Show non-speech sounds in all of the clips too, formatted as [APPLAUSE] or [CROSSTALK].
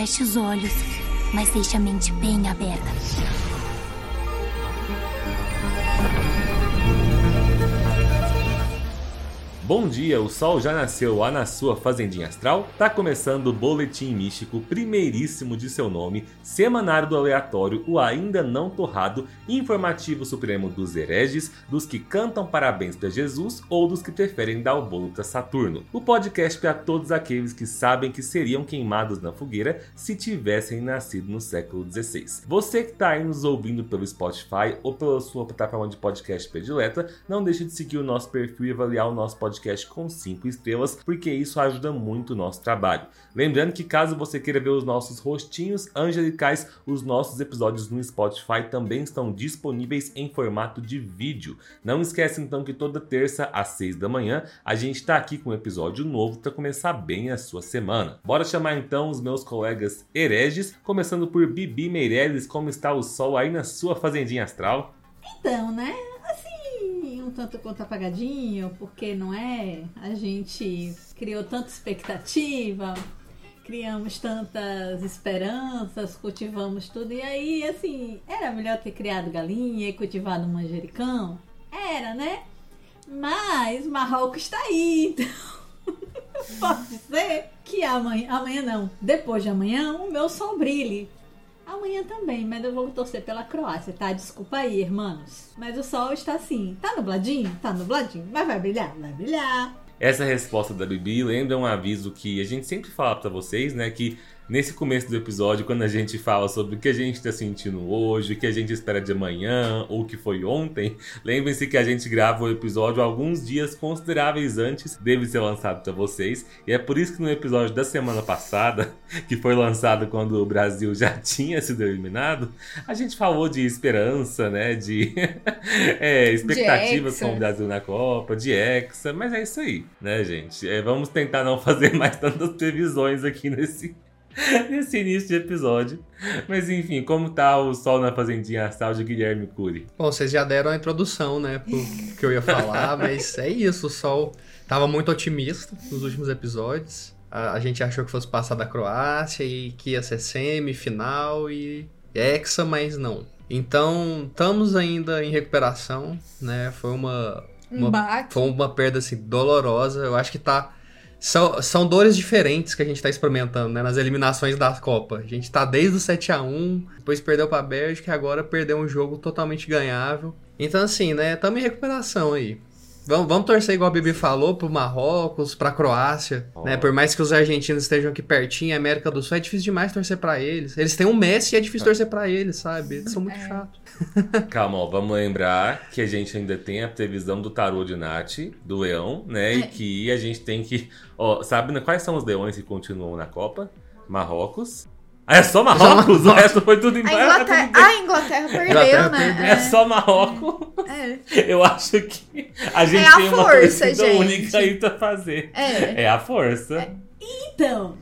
feche os olhos, mas deixe a mente bem aberta. Bom dia, o sol já nasceu lá na sua fazendinha astral? Tá começando o Boletim Místico, primeiríssimo de seu nome, semanário do aleatório, o ainda não torrado, informativo supremo dos hereges, dos que cantam parabéns para Jesus ou dos que preferem dar o bolo para Saturno. O podcast para todos aqueles que sabem que seriam queimados na fogueira se tivessem nascido no século XVI. Você que tá aí nos ouvindo pelo Spotify ou pela sua plataforma de podcast predileta, não deixe de seguir o nosso perfil e avaliar o nosso podcast podcast com 5 estrelas, porque isso ajuda muito o nosso trabalho. Lembrando que caso você queira ver os nossos rostinhos angelicais, os nossos episódios no Spotify também estão disponíveis em formato de vídeo. Não esquece então que toda terça às 6 da manhã a gente está aqui com um episódio novo para começar bem a sua semana. Bora chamar então os meus colegas hereges, começando por Bibi Meirelles, como está o sol aí na sua fazendinha astral? Então, né? Um tanto quanto apagadinho, porque não é? A gente criou tanta expectativa, criamos tantas esperanças, cultivamos tudo, e aí, assim, era melhor ter criado galinha e cultivado manjericão? Era, né? Mas Marrocos está aí, então. [LAUGHS] Pode ser que amanhã, amanhã não, depois de amanhã, o meu sol brilhe. Amanhã também, mas eu vou torcer pela Croácia, tá? Desculpa aí, irmãos. Mas o sol está assim. Tá nubladinho? Tá nubladinho. Mas vai brilhar? Vai brilhar. Essa resposta da Bibi lembra um aviso que a gente sempre fala para vocês, né? Que nesse começo do episódio, quando a gente fala sobre o que a gente está sentindo hoje, o que a gente espera de amanhã ou o que foi ontem, [LAUGHS] lembrem-se que a gente grava o episódio alguns dias consideráveis antes dele ser lançado para vocês. E é por isso que no episódio da semana passada, [LAUGHS] que foi lançado quando o Brasil já [LAUGHS] tinha sido eliminado, a gente falou de esperança, né? De é, expectativas com o Brasil na Copa, de Hexa, mas é isso aí, né, gente? É, vamos tentar não fazer mais tantas previsões aqui nesse [LAUGHS] nesse início de episódio. Mas enfim, como tá o sol na fazendinha astral de Guilherme Cury? Bom, vocês já deram a introdução, né, pro que eu ia falar, [LAUGHS] mas é isso, o sol tava muito otimista nos últimos episódios. A, a gente achou que fosse passar da Croácia e que ia ser semifinal e hexa, mas não. Então, estamos ainda em recuperação, né? Foi uma, uma foi uma perda assim dolorosa. Eu acho que tá são, são dores diferentes que a gente está experimentando né, nas eliminações da Copa. A gente está desde o 7 a 1 depois perdeu para a Bélgica e agora perdeu um jogo totalmente ganhável. Então, assim, né, estamos em recuperação aí. Vamos, vamos torcer, igual a Bibi falou, pro Marrocos, pra Croácia, oh. né? Por mais que os argentinos estejam aqui pertinho, a América do Sul, é difícil demais torcer para eles. Eles têm um Messi e é difícil torcer para eles, sabe? Eles são muito é. chatos. [LAUGHS] Calma, ó, vamos lembrar que a gente ainda tem a previsão do tarô de Nath, do leão, né? É. E que a gente tem que. Ó, sabe quais são os leões que continuam na Copa? Marrocos, é só Marrocos? O resto foi tudo embora. A Inglaterra, a Inglaterra perdeu, Inglaterra né? Perdeu. É. é só Marrocos. É. [LAUGHS] Eu acho que a gente é a tem uma força, torcida gente. única aí pra fazer. É. É a força. É. Então,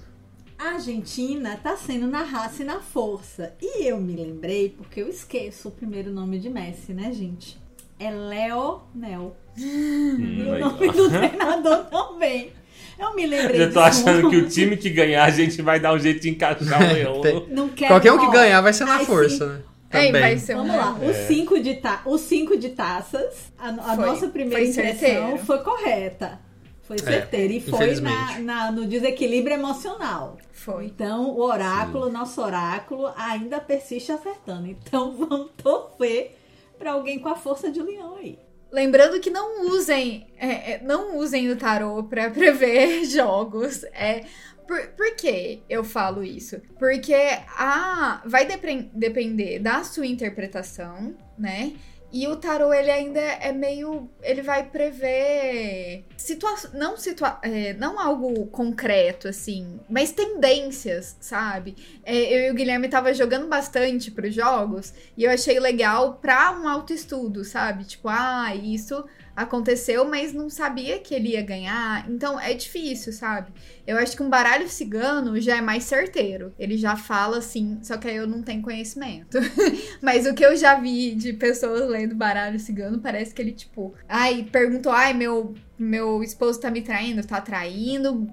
a Argentina tá sendo na raça e na força. E eu me lembrei, porque eu esqueço o primeiro nome de Messi, né, gente? É Leonel. Hum, e o nome do [LAUGHS] treinador também. Eu me lembrei Eu tô achando que o time que ganhar, a gente vai dar um jeito de encaixar o [LAUGHS] leão. Não quero, Qualquer um que ganhar vai ser na força, né? Também. vai ser Vamos lá, é. os, cinco de ta... os cinco de taças, a, a nossa primeira foi impressão certeiro. foi correta. Foi é, certeira. É, e foi na, na, no desequilíbrio emocional. Foi. Então, o oráculo, Sim. nosso oráculo, ainda persiste acertando. Então, [LAUGHS] vamos torcer para alguém com a força de leão aí. Lembrando que não usem, é, é não usem o tarô para [LAUGHS] prever jogos. É, por, por que eu falo isso? Porque a, vai depender da sua interpretação, né? E o tarô, ele ainda é meio. Ele vai prever. Situa não, situa é, não algo concreto, assim, mas tendências, sabe? É, eu e o Guilherme tava jogando bastante pros jogos e eu achei legal pra um autoestudo, sabe? Tipo, ah, isso aconteceu, mas não sabia que ele ia ganhar. Então é difícil, sabe? Eu acho que um baralho cigano já é mais certeiro. Ele já fala assim, só que aí eu não tenho conhecimento. [LAUGHS] mas o que eu já vi de pessoas lendo baralho cigano parece que ele, tipo, ai, perguntou, ai, meu, meu esposo tá me traindo, tá traindo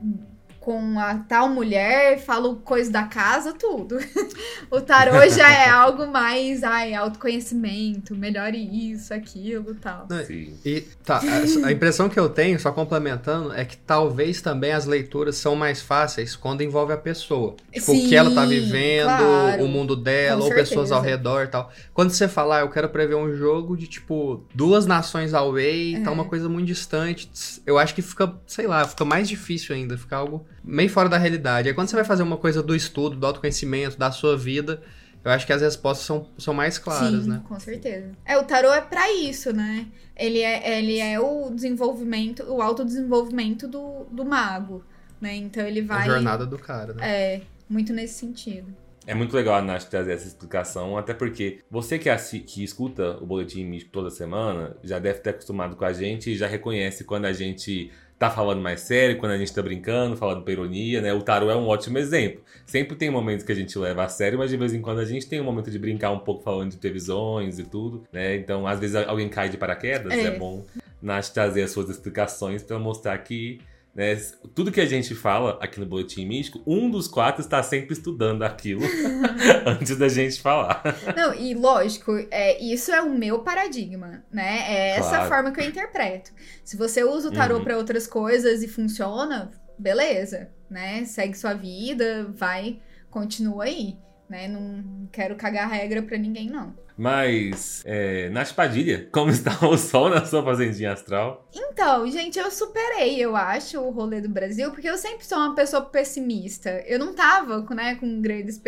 com a tal mulher, falo coisa da casa, tudo. [LAUGHS] o tarô já é [LAUGHS] algo mais, ai, autoconhecimento, melhore isso, aquilo tal. Sim. E tá, a, a impressão que eu tenho, só complementando, é que talvez também as leituras são mais fáceis quando envolve a pessoa. Tipo, o que ela tá Sim, vivendo, claro. o mundo dela, Com ou pessoas certeza. ao redor e tal. Quando você falar, eu quero prever um jogo de, tipo, duas nações away, É. tá uma coisa muito distante, eu acho que fica, sei lá, fica mais difícil ainda, fica algo meio fora da realidade. Aí quando você vai fazer uma coisa do estudo, do autoconhecimento, da sua vida, eu acho que as respostas são, são mais claras, Sim, né? com certeza. É, o tarô é pra isso, né? Ele é, ele é o desenvolvimento, o autodesenvolvimento do, do mago, né? Então ele A vai... jornada do cara, né? É, muito nesse sentido. É muito legal a Nath trazer essa explicação, até porque você que, assi- que escuta o Boletim Místico toda semana já deve ter acostumado com a gente e já reconhece quando a gente tá falando mais sério, quando a gente tá brincando, falando por ironia, né? O tarô é um ótimo exemplo. Sempre tem momentos que a gente leva a sério, mas de vez em quando a gente tem um momento de brincar um pouco falando de previsões e tudo, né? Então, às vezes alguém cai de paraquedas, é, É. bom Nath trazer as suas explicações pra mostrar que né, tudo que a gente fala aqui no Boletim Místico, um dos quatro está sempre estudando aquilo [LAUGHS] [LAUGHS] antes da gente falar. Não, e lógico, é, isso é o meu paradigma, né? É essa Claro. forma que eu interpreto. Se você usa o tarô Uhum. pra outras coisas e funciona, beleza, né? Segue sua vida, vai, continua aí, né? Não quero cagar regra pra ninguém, não. Mas, é, Nath Padilha, como [LAUGHS] está o sol na sua fazendinha astral? Então, gente, eu superei, eu acho, o rolê do Brasil, porque eu sempre sou uma pessoa pessimista. Eu não tava, né, com grandes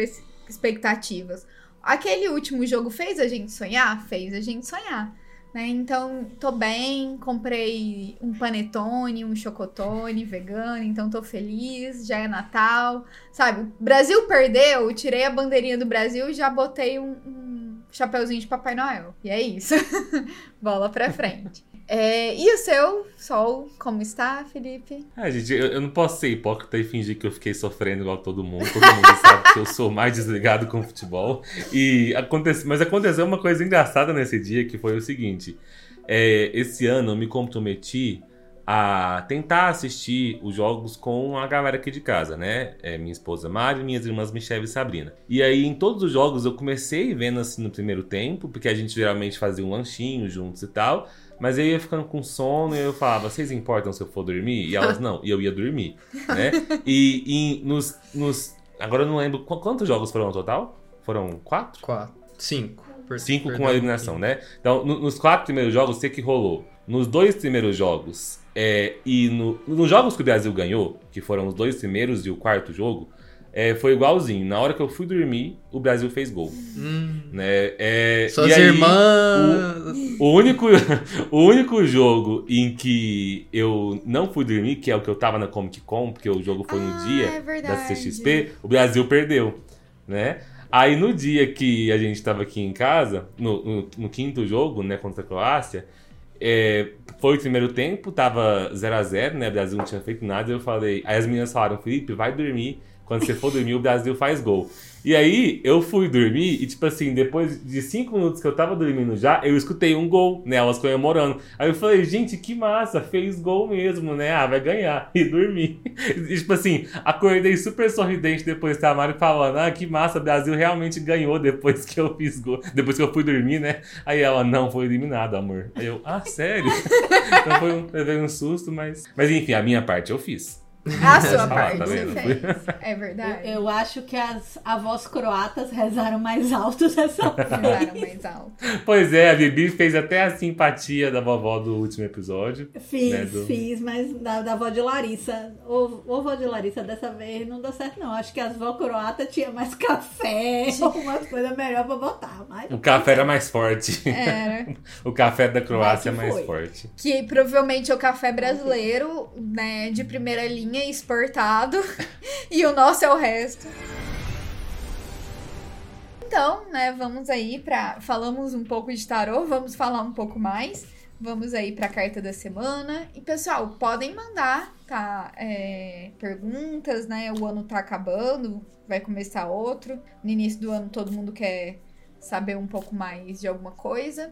expectativas. Aquele último jogo fez a gente sonhar? Fez a gente sonhar. Né? Então, tô bem, comprei um panetone, um chocotone vegano, então tô feliz, já é Natal, sabe? Brasil perdeu, tirei a bandeirinha do Brasil e já botei um, um chapeuzinho de Papai Noel. E é isso. [LAUGHS] Bola pra frente. É, e o seu sol, como está, Felipe? Gente, eu, eu não posso ser hipócrita e fingir que eu fiquei sofrendo igual todo mundo. Todo mundo [LAUGHS] sabe que eu sou mais desligado com o futebol. E acontece, mas aconteceu uma coisa engraçada nesse dia, que foi o seguinte. É, esse ano eu me comprometi a tentar assistir os jogos com a galera aqui de casa, né? É, minha esposa Mari, minhas irmãs Michelle e Sabrina. E aí, em todos os jogos, eu comecei vendo assim no primeiro tempo, porque a gente geralmente fazia um lanchinho juntos e tal. Mas eu ia ficando com sono e eu falava, vocês importam se eu for dormir? E elas, não. E eu ia dormir, né? E, e nos, nos... Agora eu não lembro, qu- quantos jogos foram no total? Foram quatro? Quatro. Cinco. Per- Cinco com a eliminação, né? Então, no- nos quatro primeiros jogos, o que que rolou? Nos dois primeiros jogos, é, e no- nos jogos que o Brasil ganhou, que foram os dois primeiros e o quarto jogo, é, foi igualzinho. Na hora que eu fui dormir, o Brasil fez gol. Hum, Né? É, suas e aí, irmãs. O único, [LAUGHS] o único jogo em que eu não fui dormir, que é o que eu tava na Comic Con, porque o jogo foi no Ah, dia é da. CXP, o Brasil perdeu, né? Aí no dia que a gente tava aqui em casa, no, no- no quinto jogo, né, contra a Croácia, é, foi o primeiro tempo, tava 0 a 0 né? O Brasil não tinha feito nada, eu falei. Aí as meninas falaram, Felipe, vai dormir. Quando você for dormir, o Brasil faz gol. E aí, eu fui dormir e, tipo assim, depois de cinco minutos que eu tava dormindo já, eu escutei um gol, né? Elas comemorando. Aí eu falei, gente, que massa, fez gol mesmo, né? Ah, vai ganhar. [LAUGHS] E dormi. E, tipo assim, acordei super sorridente depois da Mari falando, ah, que massa, o Brasil realmente ganhou depois que eu fiz gol. Depois que eu fui dormir, né? Aí ela, não, foi eliminado, amor. Aí eu, ah, sério? [LAUGHS] então foi um, um susto, mas. Mas enfim, a minha parte eu fiz. A sua Ah, parte tá você vendo? fez. É verdade. Eu, eu acho que as avós croatas rezaram mais alto dessa [LAUGHS] Rezaram vez. mais alto. Pois é, a Bibi fez até a simpatia da vovó do último episódio. Fiz, né, do- fiz, mas da, da avó de Larissa. O, o avó de Larissa dessa vez não deu certo, não. Acho que as vó croata tinha mais café, [LAUGHS] [LAUGHS] umas coisas melhor pra botar. Mas O café era mais forte. Era. o café da Croácia é mais foi. forte. Que provavelmente é o café brasileiro, né, de primeira linha, exportado. [LAUGHS] e o nosso é o resto. Então, né, vamos aí pra. Falamos um pouco de tarô, vamos falar um pouco mais. Vamos aí pra carta da semana. E, pessoal, podem mandar, tá? é, perguntas, né? O ano tá acabando, vai começar outro. No início do ano todo mundo quer saber um pouco mais de alguma coisa.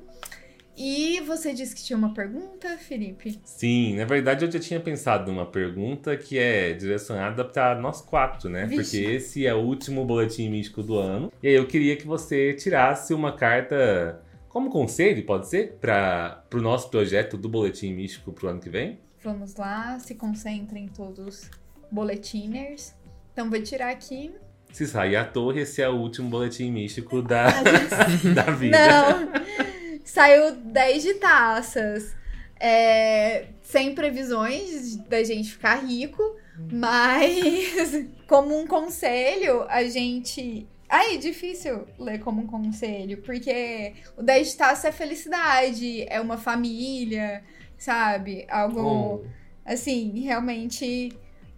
E você disse que tinha uma pergunta, Felipe? Sim, na verdade eu já tinha pensado numa pergunta que é direcionada para nós quatro, né? Vixe. Porque esse é o último boletim místico do ano. E aí eu queria que você tirasse uma carta como conselho, pode ser? Para o nosso projeto do boletim místico pro ano que vem? Vamos lá, se concentrem todos boletiners. Então vou tirar aqui. Se sair à torre, esse é o último boletim místico da, [LAUGHS] da vida. Não! Saiu 10 de taças. É, sem previsões da gente ficar rico, mas [LAUGHS] como um conselho, a gente. Ai, é difícil ler como um conselho, porque o 10 de taça é felicidade, é uma família, sabe? Algo Oh. assim, realmente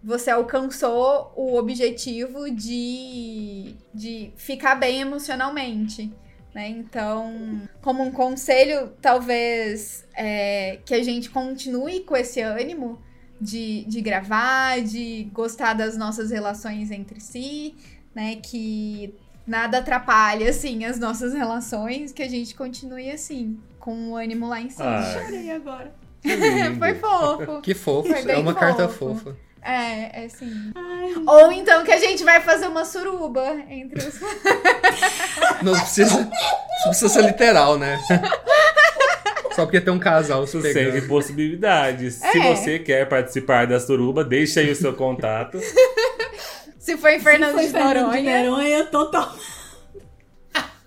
você alcançou o objetivo de, de ficar bem emocionalmente. Né? Então, como um conselho, talvez é, que a gente continue com esse ânimo de, de gravar, de gostar das nossas relações entre si, né? Que nada atrapalhe, assim, as nossas relações, que a gente continue assim, com o ânimo lá em cima. Ah, Chorei agora. [LAUGHS] Foi fofo. Que fofo. Foi bem É uma carta fofo. fofa. É, é sim. Ou então que a gente vai fazer uma suruba entre os. [LAUGHS] Não precisa, não precisa ser literal, né? Só porque tem um casal se sempre possibilidades. Se É. você quer participar da suruba, deixa aí o seu contato. Se for em Fernando Foi de Fernando de Noronha. Noronha, total.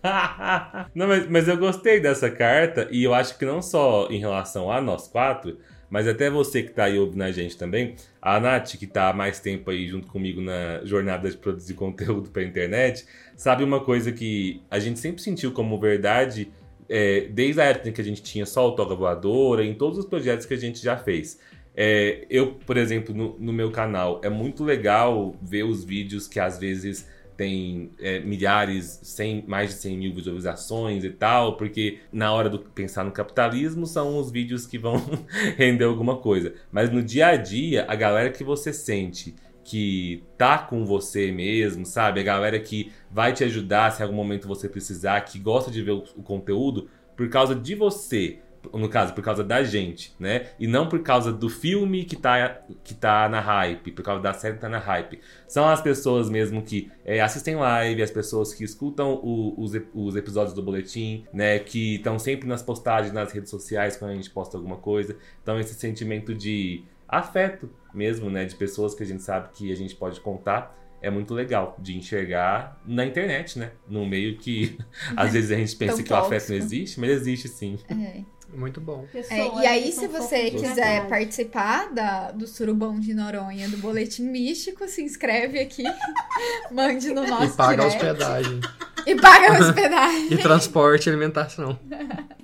[LAUGHS] não, mas, mas eu gostei dessa carta e eu acho que não só em relação a nós quatro, mas até você que tá aí ouvindo a gente também, a Nath, que tá há mais tempo aí junto comigo na jornada de produzir [LAUGHS] conteúdo pra internet, sabe uma coisa que a gente sempre sentiu como verdade é, desde a época em que a gente tinha só o Toga Voadora, em todos os projetos que a gente já fez. É, eu, por exemplo, no, no meu canal, é muito legal ver os vídeos que às vezes tem é, milhares, cem, mais de 100 mil visualizações e tal, porque na hora do pensar no capitalismo são os vídeos que vão [LAUGHS] render alguma coisa. Mas no dia a dia, a galera que você sente que tá com você mesmo, sabe? A galera que vai te ajudar se em algum momento você precisar, que gosta de ver o, o conteúdo por causa de você, no caso, por causa da gente, né? E não por causa do filme que tá, que tá na hype, por causa da série que tá na hype. São as pessoas mesmo que é, assistem live, as pessoas que escutam o- os, os episódios do boletim, né? Que estão sempre nas postagens nas redes sociais quando a gente posta alguma coisa. Então, esse sentimento de afeto mesmo, né? De pessoas que a gente sabe que a gente pode contar. É muito legal de enxergar na internet, né? Num meio que [LAUGHS] às vezes a gente pensa que o afeto não existe, mas existe sim. É. Muito bom. É, e aí, se você quiser participar da, do Surubão de Noronha, do Boletim Místico, se inscreve aqui, [LAUGHS] mande no nosso E paga a direct. hospedagem. E paga a [LAUGHS] hospedagem. E transporte e alimentação.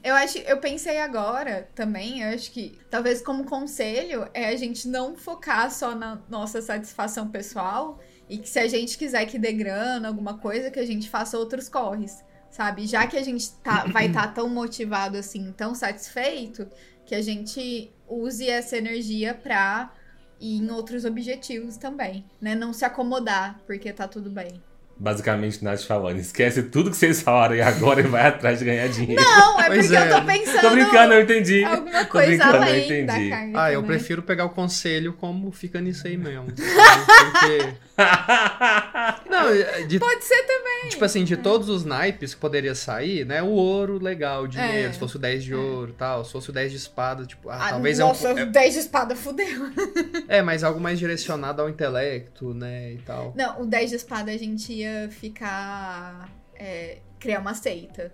Eu acho, eu pensei agora também, eu acho que talvez como conselho é a gente não focar só na nossa satisfação pessoal e que se a gente quiser que dê grana, alguma coisa, que a gente faça outros corres, sabe? Já que a gente tá, vai estar tão motivado assim, tão satisfeito, que a gente use essa energia pra ir em outros objetivos também, né? Não se acomodar, porque tá tudo bem. Basicamente, Nath falando, esquece tudo que vocês falaram aí agora e vai atrás de ganhar dinheiro. Não, é [LAUGHS] Pois porque é. eu tô pensando Tô brincando, eu entendi. alguma Tô coisa eu além da entendi. carne. Ah, eu prefiro pegar o conselho como fica nisso aí mesmo. Porque. [LAUGHS] Não, é de, Pode ser também. tipo assim, de todos os naipes que poderia sair, né? O ouro, legal, o dinheiro. É. Se fosse o 10 de ouro e tal. Se fosse o 10 de espada, tipo, ah, Ah, talvez nossa, é um. 10 de espada fudeu. [LAUGHS] É, mas algo mais direcionado ao intelecto, né? E tal. Não, o 10 de espada a gente ia ficar. é, criar uma seita.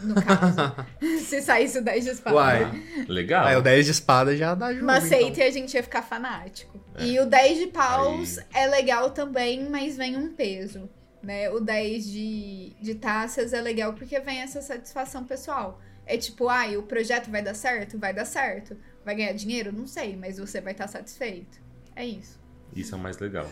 No caso. [LAUGHS] Se saísse o 10 de espada. Uai. Legal. Aí o 10 de espada já dá jogo. Uma então. seita e a gente ia ficar fanático. E o 10 de paus Aí. é legal também, mas vem um peso. Né? O 10 de, de taças é legal porque vem essa satisfação pessoal. É tipo, ai, o projeto vai dar certo? Vai dar certo. Vai ganhar dinheiro? Não sei, mas você vai estar satisfeito. É isso. Isso é o mais legal.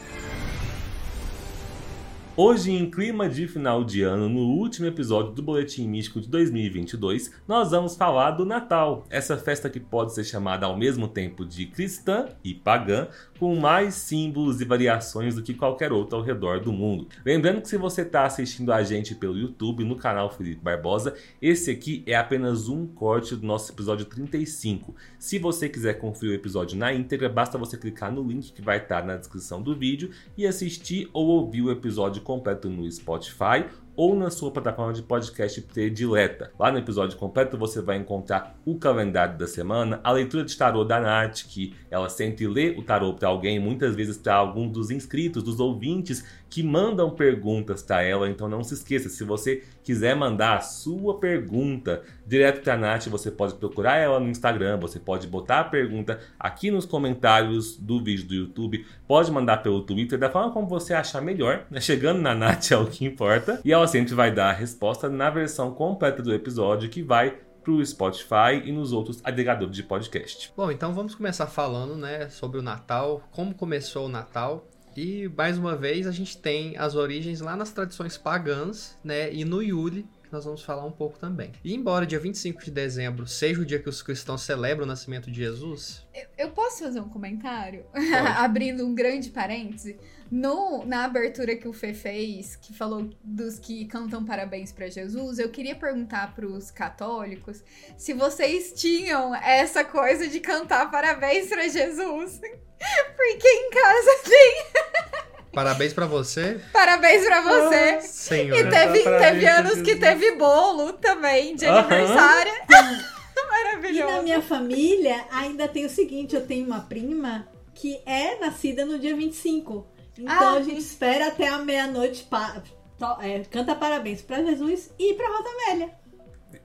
Hoje, em clima de final de ano, no último episódio do Boletim Místico de 2022, nós vamos falar do Natal, essa festa que pode ser chamada ao mesmo tempo de cristã e pagã, com mais símbolos e variações do que qualquer outra ao redor do mundo. Lembrando que se você está assistindo a gente pelo YouTube, no canal Felipe Barbosa, esse aqui é apenas um corte do nosso episódio 35. Se você quiser conferir o episódio na íntegra, basta você clicar no link que vai estar na descrição do vídeo e assistir ou ouvir o episódio completo no Spotify ou na sua plataforma de podcast predileta. Lá no episódio completo você vai encontrar o calendário da semana, a leitura de tarô da Nath, que ela sempre lê o tarô para alguém, muitas vezes para algum dos inscritos, dos ouvintes que mandam perguntas para ela. Então não se esqueça, se você quiser mandar a sua pergunta direto para a Nath, você pode procurar ela no Instagram, você pode botar a pergunta aqui nos comentários do vídeo do YouTube, pode mandar pelo Twitter, da forma como você achar melhor. Né? Chegando na Nath é o que importa. E ela sempre vai dar a resposta na versão completa do episódio que vai pro Spotify e nos outros agregadores de podcast. Bom, então vamos começar falando, né, sobre o Natal, como começou o Natal. E mais uma vez a gente tem as origens lá nas tradições pagãs, né, e no Yule, que nós vamos falar um pouco também. E embora dia 25 de dezembro seja o dia que os cristãos celebram o nascimento de Jesus, Eu, eu posso fazer um comentário? [LAUGHS] Abrindo um grande parêntese. No, na abertura que o Fê fez, que falou dos que cantam parabéns pra Jesus, eu queria perguntar pros católicos se vocês tinham essa coisa de cantar parabéns pra Jesus. [LAUGHS] Porque em casa tem [LAUGHS] parabéns pra você, parabéns pra você. senhor. E teve, teve anos que teve bolo também de aniversário. [LAUGHS] E Maravilhoso. na minha família ainda tem o seguinte: eu tenho uma prima que é nascida no dia 25. Então Ah, a gente espera até a meia-noite, pa- é, canta parabéns pra Jesus e pra Rosa Velha.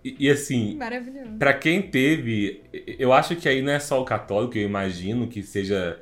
E, e assim, Maravilhoso. Pra quem teve, eu acho que aí não é só o católico, eu imagino que seja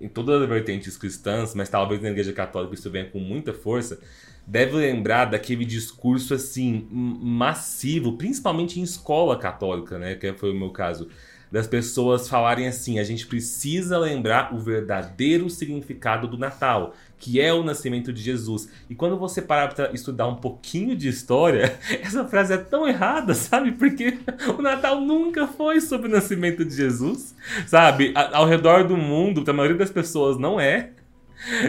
em todas as vertentes cristãs, mas talvez na igreja católica isso venha com muita força. Deve lembrar daquele discurso assim massivo, principalmente em escola católica, né, que foi o meu caso, das pessoas falarem assim: a gente precisa lembrar o verdadeiro significado do Natal, que é o nascimento de Jesus. E quando você parar para estudar um pouquinho de história, [LAUGHS] essa frase é tão errada, sabe? Porque [LAUGHS] o Natal nunca foi sobre o nascimento de Jesus, sabe? Ao redor do mundo, a maioria das pessoas não é.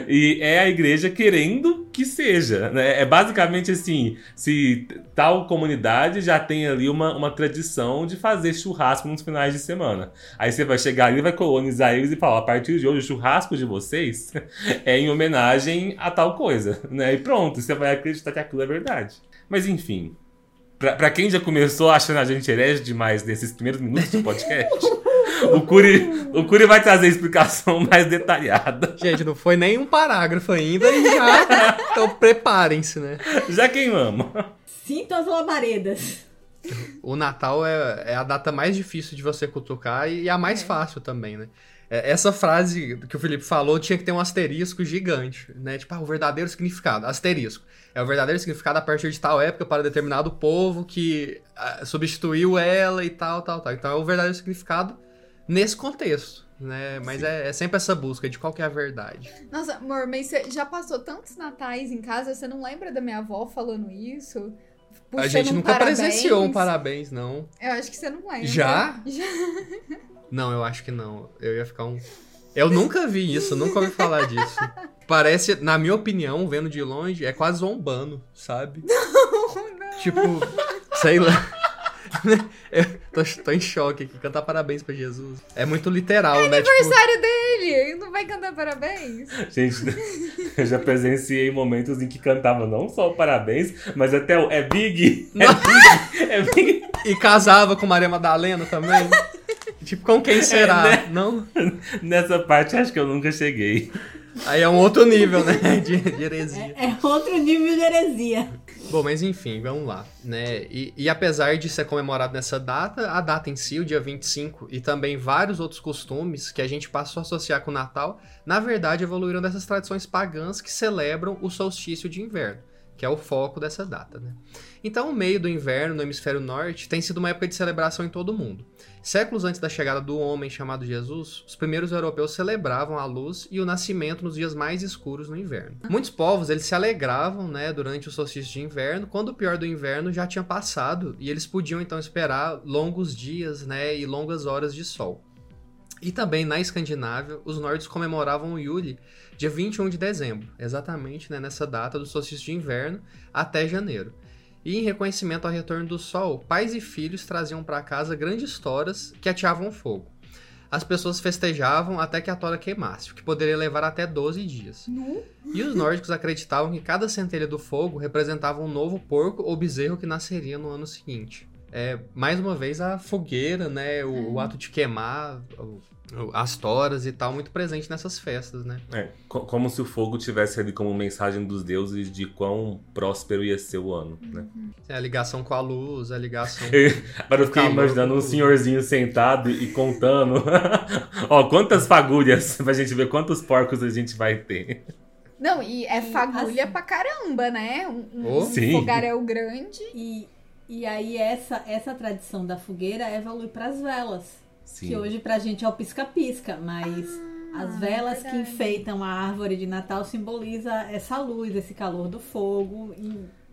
E é a igreja querendo que seja. Né? É basicamente assim: se tal comunidade já tem ali uma, uma tradição de fazer churrasco nos finais de semana. Aí você vai chegar ali, vai colonizar eles e falar: a partir de hoje, o churrasco de vocês [LAUGHS] é em homenagem a tal coisa. Né? E pronto, você vai acreditar que aquilo é verdade. Mas enfim. Pra quem já começou achando a gente herege demais nesses primeiros minutos do podcast, [LAUGHS] o Curi, o Curi vai trazer a explicação mais detalhada. Gente, não foi nem um parágrafo ainda e já. Então preparem-se, né? Já queimamos. Sintam as labaredas. O Natal é, é a data mais difícil de você cutucar e a mais É. fácil também, né? É, Essa frase que o Felipe falou tinha que ter um asterisco gigante, né? Tipo, ah, o verdadeiro significado, asterisco. É o verdadeiro significado a partir de tal época para determinado povo que ah, substituiu ela e tal, tal, tal. Então é o verdadeiro significado nesse contexto, né? Mas é, é sempre essa busca de qual que é a verdade. Nossa, amor, mas você já passou tantos natais em casa, você não lembra da minha avó falando isso? a gente um nunca parabéns? presenciou um parabéns, não. Eu acho que você não lembra. Já? Já. [LAUGHS] Não, eu acho que não. Eu ia ficar um. Eu nunca vi isso, nunca ouvi falar disso. Parece, na minha opinião, vendo de longe, é quase zombando, sabe? [LAUGHS] Tipo, sei lá. [LAUGHS] Eu tô, tô em choque aqui, cantar parabéns pra Jesus. É muito literal, né? Tipo, Aniversário dele! Não vai cantar parabéns? [LAUGHS] Gente, eu já presenciei momentos em que cantava não só o parabéns, mas até o é Big, é [LAUGHS] Big, é Big. e casava com Maria Madalena também. tipo, com quem será? né? Não? Nessa parte acho que eu nunca cheguei. Aí é um outro nível, né? De, de heresia. É outro nível de heresia. Bom, mas enfim, vamos lá, né? E, e apesar de ser comemorado nessa data, a data em si, o dia 25, e também vários outros costumes que a gente passou a associar com o Natal, na verdade evoluíram dessas tradições pagãs que celebram o solstício de inverno. Que é o foco dessa data. Né? Então, o meio do inverno no hemisfério norte tem sido uma época de celebração em todo o mundo. Séculos antes da chegada do homem chamado Jesus, os primeiros europeus celebravam a luz e o nascimento nos dias mais escuros no inverno. Muitos povos eles se alegravam né, durante o solstício de inverno, quando o pior do inverno já tinha passado e eles podiam então esperar longos dias né, e longas horas de sol. E também na Escandinávia, os nórdicos comemoravam o Yule dia 21 de dezembro, exatamente né, nessa data do solstício de inverno até janeiro. E em reconhecimento ao retorno do sol, pais e filhos traziam para casa grandes toras que ateavam fogo. As pessoas festejavam até que a tora queimasse, o que poderia levar até 12 dias. E os nórdicos acreditavam que cada centelha do fogo representava um novo porco ou bezerro que nasceria no ano seguinte. É, mais uma vez, a fogueira, né? O, o ato de queimar, as toras e tal, muito presente nessas festas, né? É, como se o fogo tivesse ali como mensagem dos deuses de quão próspero ia ser o ano, né? É a ligação com a luz, a ligação. [LAUGHS] Agora eu fiquei imaginando um senhorzinho sentado e contando. [LAUGHS] Ó, quantas fagulhas [LAUGHS] pra gente ver quantos porcos a gente vai ter. Não, e é fagulha assim, pra caramba, né? Um, um oh, fogaréu grande. E, e aí essa, essa tradição da fogueira evolui pras velas. Sim. Que hoje pra gente é o pisca-pisca, mas ah, as velas verdade. que enfeitam a árvore de Natal simboliza essa luz, esse calor do fogo,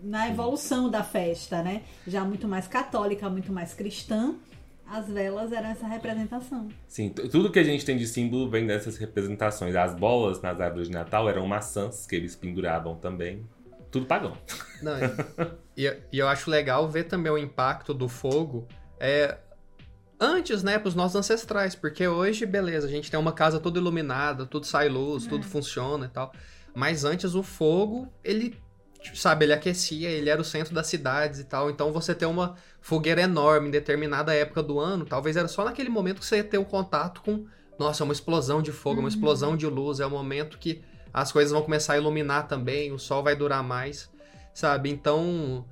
na evolução da festa, né? Já muito mais católica, muito mais cristã. As velas eram essa representação. Sim, tudo que a gente tem de símbolo vem dessas representações. As bolas nas árvores de Natal eram maçãs que eles penduravam também. Tudo pagão. Não, e, e eu acho legal ver também o impacto do fogo. É, antes, né, pros nossos ancestrais, porque hoje, beleza, a gente tem uma casa toda iluminada, tudo sai luz, é. tudo funciona e tal. Mas antes o fogo, ele, sabe, ele aquecia, ele era o centro das cidades e tal. Então você ter uma fogueira enorme em determinada época do ano, talvez era só naquele momento que você ia ter um contato com, nossa, uma explosão de fogo, uhum. uma explosão de luz, é o momento que as coisas vão começar a iluminar também, o sol vai durar mais, sabe? Então,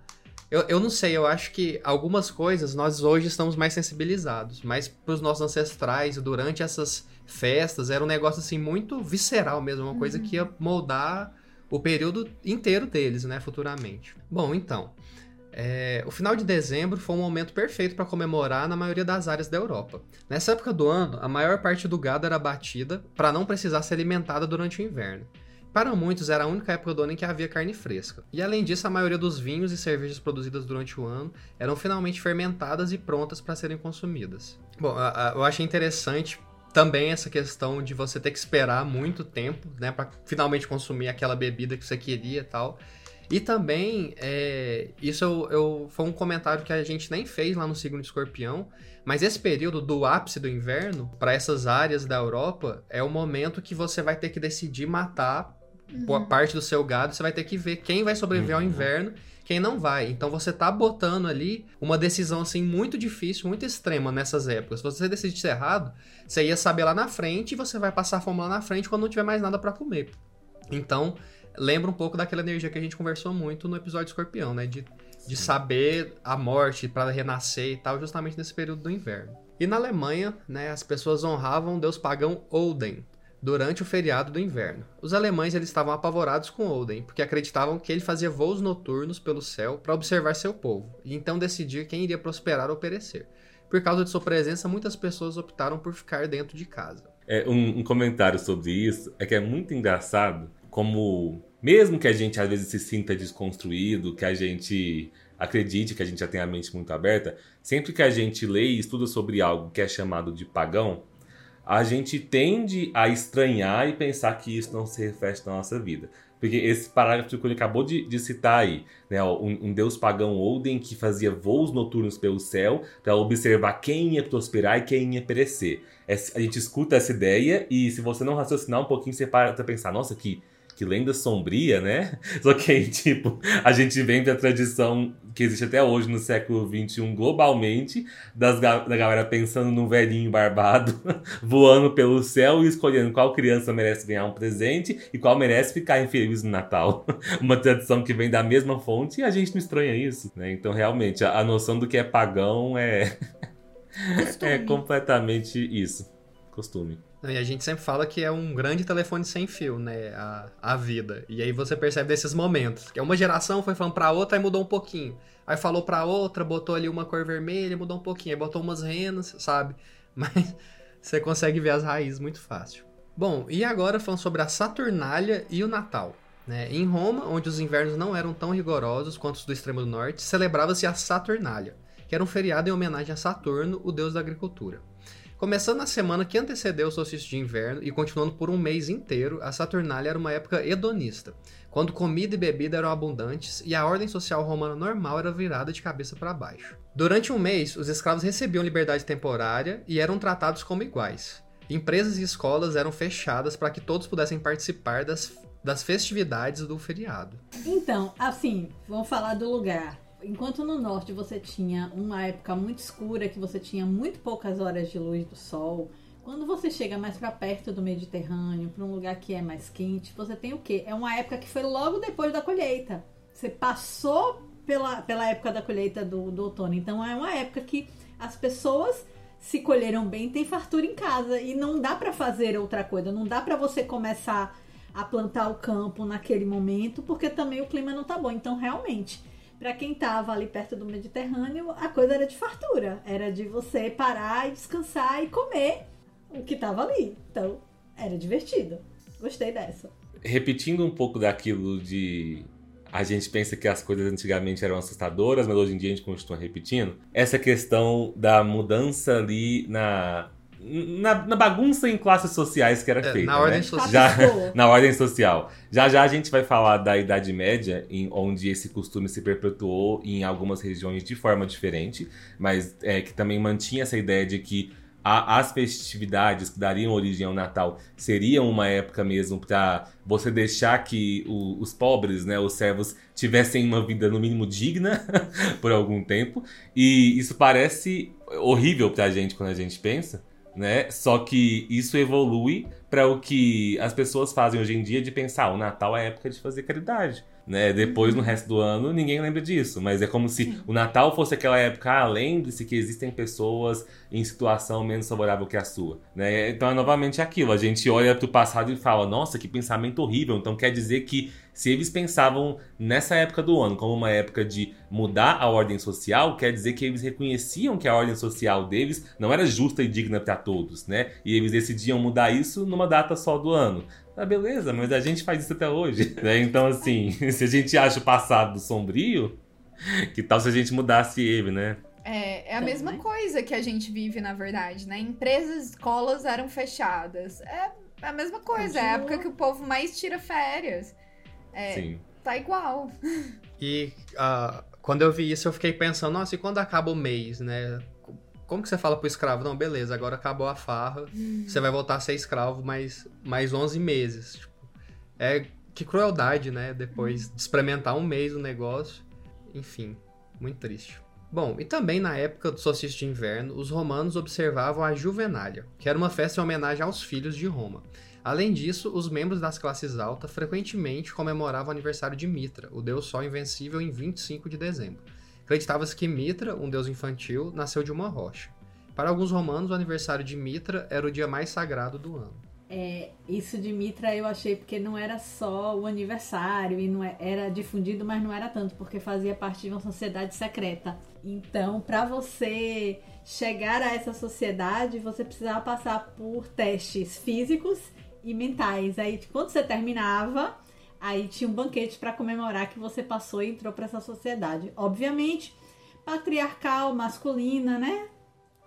eu, eu não sei, eu acho que algumas coisas nós hoje estamos mais sensibilizados, mas para os nossos ancestrais, durante essas festas, era um negócio assim muito visceral mesmo, uma uhum. coisa que ia uhum. moldar o período inteiro deles, né, futuramente. Bom, então, é, o final de dezembro foi um momento perfeito para comemorar na maioria das áreas da Europa. Nessa época do ano, a maior parte do gado era batida para não precisar ser alimentada durante o inverno. Para muitos, era a única época do ano em que havia carne fresca. E além disso, a maioria dos vinhos e cervejas produzidas durante o ano eram finalmente fermentadas e prontas para serem consumidas. Bom, eu achei interessante também essa questão de você ter que esperar muito tempo, né, para finalmente consumir aquela bebida que você queria e tal. E também, é, isso eu, eu, foi um comentário que a gente nem fez lá no signo de escorpião, mas esse período do ápice do inverno, para essas áreas da Europa, é o momento que você vai ter que decidir matar uhum. parte do seu gado, você vai ter que ver quem vai sobreviver uhum. ao inverno, quem não vai. Então você tá botando ali uma decisão assim muito difícil, muito extrema nessas épocas. Se você decidir ser errado, você ia saber lá na frente e você vai passar fome lá na frente quando não tiver mais nada para comer. Então, lembra um pouco daquela energia que a gente conversou muito no episódio Escorpião, né? De, de saber a morte para renascer e tal, justamente nesse período do inverno. E na Alemanha, né, as pessoas honravam o deus pagão Odin, durante o feriado do inverno. Os alemães eles estavam apavorados com Odin, porque acreditavam que ele fazia voos noturnos pelo céu para observar seu povo, e então decidir quem iria prosperar ou perecer. Por causa de sua presença, muitas pessoas optaram por ficar dentro de casa. É, um, um comentário sobre isso é que é muito engraçado como, mesmo que a gente às vezes se sinta desconstruído, que a gente acredite que a gente já tem a mente muito aberta, sempre que a gente lê e estuda sobre algo que é chamado de pagão, a gente tende a estranhar e pensar que isso não se reflete na nossa vida. Porque esse parágrafo que ele acabou de, de citar aí, né, um, um, deus pagão Odin que fazia voos noturnos pelo céu para observar quem ia prosperar e quem ia perecer. É, a gente escuta essa ideia e se você não raciocinar um pouquinho, você para pra pensar, nossa, que que lenda sombria, né? [LAUGHS] Só que aí, tipo, a gente vem da tradição que existe até hoje no século XXI globalmente, das, da galera pensando num velhinho barbado, [LAUGHS] voando pelo céu e escolhendo qual criança merece ganhar um presente e qual merece ficar infeliz no Natal. [LAUGHS] Uma tradição que vem da mesma fonte e a gente não estranha isso, né? Então, realmente, a, a noção do que é pagão é... é completamente isso. Costume. E a gente sempre fala que é um grande telefone sem fio, né? A, a vida. E aí você percebe desses momentos. Que uma geração foi falando pra outra e mudou um pouquinho. Aí falou pra outra, botou ali uma cor vermelha, mudou um pouquinho. Aí botou umas renas, sabe? [LAUGHS] Mas você consegue ver as raízes muito fácil. Bom, e agora falando sobre a Saturnália e o Natal. Né? Em Roma, onde os invernos não eram tão rigorosos quanto os do extremo do norte, celebrava-se a Saturnália, que era um feriado em homenagem a Saturno, o deus da agricultura. Começando na semana que antecedeu o solstício de inverno e continuando por um mês inteiro, a Saturnália era uma época hedonista, quando comida e bebida eram abundantes e a ordem social romana normal era virada de cabeça para baixo. Durante um mês, os escravos recebiam liberdade temporária e eram tratados como iguais. Empresas e escolas eram fechadas para que todos pudessem participar das, das festividades do feriado. Então, assim, vamos falar do lugar. Enquanto no norte você tinha uma época muito escura, que você tinha muito poucas horas de luz do sol, quando você chega mais para perto do Mediterrâneo, para um lugar que é mais quente, você tem o quê? É uma época que foi logo depois da colheita. Você passou pela, pela época da colheita do, do outono. Então é uma época que as pessoas se colheram bem, tem fartura em casa e não dá para fazer outra coisa, não dá para você começar a plantar o campo naquele momento, porque também o clima não tá bom. Então, realmente, para quem tava ali perto do Mediterrâneo, a coisa era de fartura, era de você parar e descansar e comer o que tava ali. Então, era divertido. Gostei dessa. Repetindo um pouco daquilo de a gente pensa que as coisas antigamente eram assustadoras, mas hoje em dia a gente continua repetindo. Essa questão da mudança ali na, na, na bagunça em classes sociais que era É, feita. na ordem né? social. Já, [LAUGHS] na ordem social. Já já a gente vai falar da Idade Média, em, onde esse costume se perpetuou em algumas regiões de forma diferente, mas é, que também mantinha essa ideia de que a- as festividades que dariam origem ao Natal seriam uma época mesmo para você deixar que o- os pobres, né, os servos, tivessem uma vida no mínimo digna [LAUGHS] por algum tempo. E isso parece horrível pra gente quando a gente pensa, né? Só que isso evolui para o que as pessoas fazem hoje em dia de pensar, "Ah, o Natal é época de fazer caridade. Né? Depois, no resto do ano, ninguém lembra disso. Mas é como se o Natal fosse aquela época, ah, lembre-se que existem pessoas em situação menos favorável que a sua. Né? Então é novamente aquilo. A gente olha pro passado e fala, nossa, que pensamento horrível. Então quer dizer que se eles pensavam nessa época do ano como uma época de mudar a ordem social, quer dizer que eles reconheciam que a ordem social deles não era justa e digna para todos, né? E eles decidiam mudar isso numa data só do ano. Ah, beleza, mas a gente faz isso até hoje, [LAUGHS] né? Então, assim, [LAUGHS] se a gente acha o passado sombrio, [LAUGHS] que tal se a gente mudasse ele, né? É, é a mesma coisa que a gente vive, na verdade, né? Empresas, escolas eram fechadas. É a mesma coisa, é a Continua. época que o povo mais tira férias. É, Sim. tá igual. E ah, quando eu vi isso, eu fiquei pensando, nossa, e quando acaba o mês, né? Como que você fala pro escravo? Não, beleza, agora acabou a farra, você vai voltar a ser escravo mais, mais 11 meses. Tipo, é que crueldade, né? Depois de experimentar um mês o negócio. Enfim, muito triste. Bom, e também na época do solstício de inverno, os romanos observavam a Juvenália, que era uma festa em homenagem aos filhos de Roma. Além disso, os membros das classes altas frequentemente comemoravam o aniversário de Mitra, o deus sol invencível, em 25 de dezembro. Acreditava-se que Mitra, um deus infantil, nasceu de uma rocha. Para alguns romanos, o aniversário de Mitra era o dia mais sagrado do ano. É, isso de Mitra eu achei porque não era só o aniversário e não é- era difundido, mas não era tanto, porque fazia parte de uma sociedade secreta. Então, para você chegar a essa sociedade, você precisava passar por testes físicos e mentais. Aí, quando você terminava, aí tinha um banquete para comemorar que você passou e entrou para essa sociedade. Obviamente, patriarcal, masculina, né?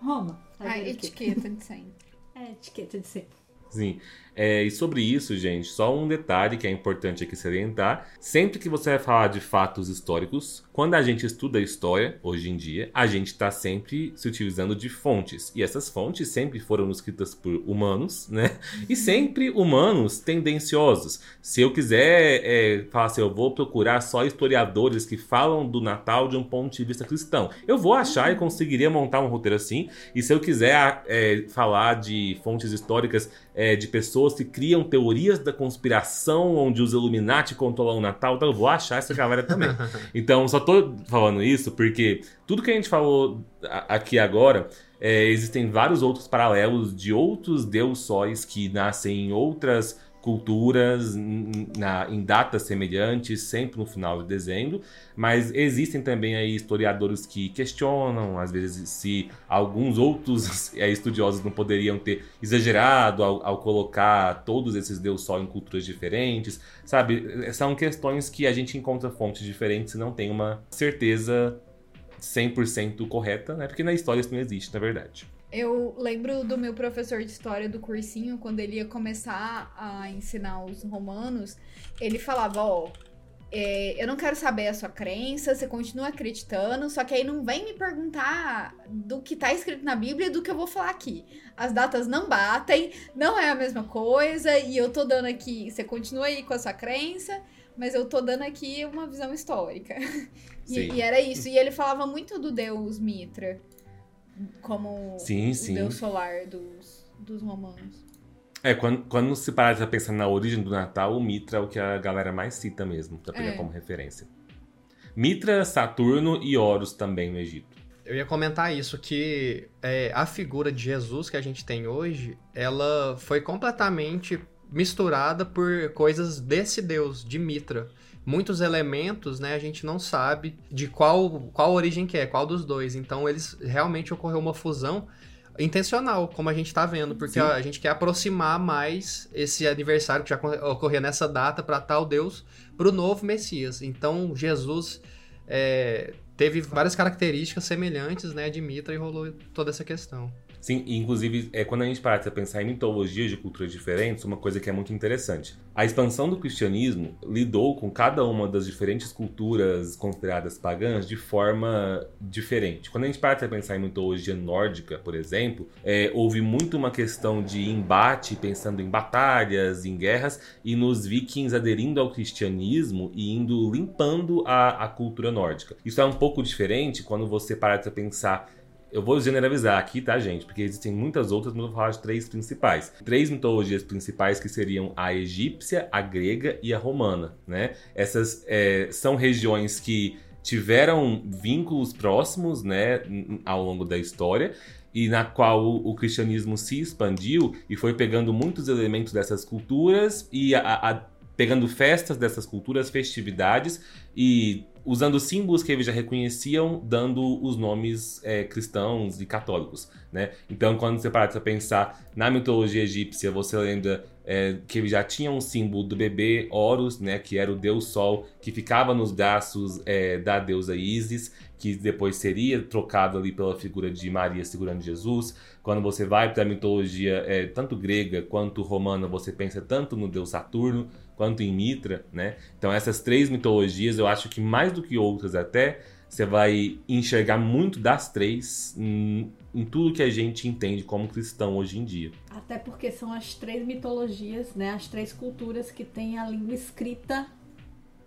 Roma. A o quê? etiqueta de sempre. [LAUGHS] É, etiqueta de ser. Sim. É, e sobre isso, gente, só um detalhe que é importante aqui salientar. Sempre que você vai falar de fatos históricos, quando a gente estuda a história, hoje em dia, a gente está sempre se utilizando de fontes. E essas fontes sempre foram escritas por humanos, né? E sempre humanos tendenciosos. Se eu quiser é, falar assim, eu vou procurar só historiadores que falam do Natal de um ponto de vista cristão, eu vou achar e conseguiria montar um roteiro assim. E se eu quiser é, falar de fontes históricas é, de pessoas se criam teorias da conspiração onde os Illuminati controlam o Natal, então eu vou achar essa galera também. [LAUGHS] então, só tô falando isso porque tudo que a gente falou aqui agora, é, existem vários outros paralelos de outros deus sóis que nascem em outras culturas na, em datas semelhantes, sempre no final de dezembro, mas existem também aí historiadores que questionam, às vezes, se alguns outros é, [LAUGHS] estudiosos não poderiam ter exagerado ao, ao colocar todos esses deus só em culturas diferentes, sabe? São questões que a gente encontra fontes diferentes e não tem uma certeza 100% correta, né? Porque na história isso não existe, na verdade. Eu lembro do meu professor de história do cursinho, quando ele ia começar a ensinar os romanos, ele falava: Ó, oh, é, eu não quero saber a sua crença, você continua acreditando, só que aí não vem me perguntar do que tá escrito na Bíblia e do que eu vou falar aqui. As datas não batem, não é a mesma coisa, e eu tô dando aqui. Você continua aí com a sua crença, mas eu tô dando aqui uma visão histórica. [LAUGHS] E, e, era isso. E ele falava muito do deus Mitra como sim, o sim. deus solar dos, dos romanos. É, quando, quando se para pra pensar na origem do Natal, o Mitra é o que a galera mais cita mesmo, pra pegar é. como referência. Mitra, Saturno e Horus também no Egito. Eu ia comentar isso, que é, a figura de Jesus que a gente tem hoje, ela foi completamente misturada por coisas desse deus, de Mitra muitos elementos, né, a gente não sabe de qual, qual origem que é, qual dos dois. Então, eles realmente ocorreu uma fusão intencional, como a gente está vendo, porque a, a gente quer aproximar mais esse aniversário que já ocorria nessa data para tal Deus para o novo Messias. Então, Jesus é, teve várias características semelhantes, né, de Mitra e rolou toda essa questão. Sim, inclusive, é, quando a gente para a pensar em mitologias de culturas diferentes, uma coisa que é muito interessante. A expansão do cristianismo lidou com cada uma das diferentes culturas consideradas pagãs de forma diferente. Quando a gente para a pensar em mitologia nórdica, por exemplo, é, houve muito uma questão de embate, pensando em batalhas, em guerras, e nos vikings aderindo ao cristianismo e indo limpando a, a cultura nórdica. Isso é um pouco diferente quando você para para pensar eu vou generalizar aqui, tá, gente? Porque existem muitas outras, mas eu vou falar de três principais. Três mitologias principais que seriam a egípcia, a grega e a romana, né? Essas é, são regiões que tiveram vínculos próximos, né, ao longo da história e na qual o, cristianismo se expandiu e foi pegando muitos elementos dessas culturas e a, a, pegando festas dessas culturas, festividades e usando símbolos que eles já reconheciam, dando os nomes é, cristãos e católicos, né? Então, quando você para para pensar na mitologia egípcia, você lembra é, que ele já tinha um símbolo do bebê Horus, né? Que era o deus Sol, que ficava nos braços é, da deusa Isis, que depois seria trocado ali pela figura de Maria segurando Jesus. Quando você vai para a mitologia é, tanto grega quanto romana, você pensa tanto no deus Saturno, quanto em Mitra, né? Então essas três mitologias, eu acho que mais do que outras até, você vai enxergar muito das três em, em, tudo que a gente entende como cristão hoje em dia. Até porque são as três mitologias, né? As três culturas que têm a língua escrita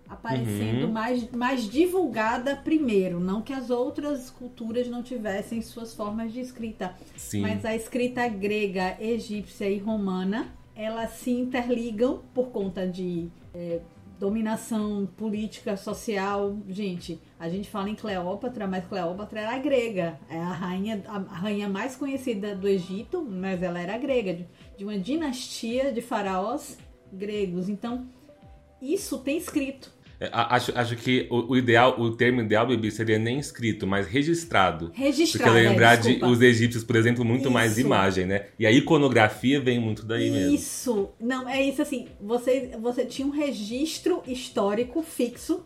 aparecendo uhum. mais, mais divulgada primeiro. Não que as outras culturas não tivessem suas formas de escrita. Sim. Mas a escrita grega, egípcia e romana elas se interligam por conta de é, dominação política, social. Gente, a gente fala em Cleópatra, mas Cleópatra era grega. É a rainha, a rainha mais conhecida do Egito, mas ela era grega, de, de uma dinastia de faraós gregos. Então, isso tem escrito. É, acho, acho que o, o, ideal, o termo ideal, Bibi, seria nem escrito, mas registrado. Registrado. Porque lembrar é, de os egípcios, por exemplo, muito isso. mais imagem, né? E a iconografia vem muito daí isso. mesmo. Isso. Não, é isso assim. Você, você tinha um registro histórico fixo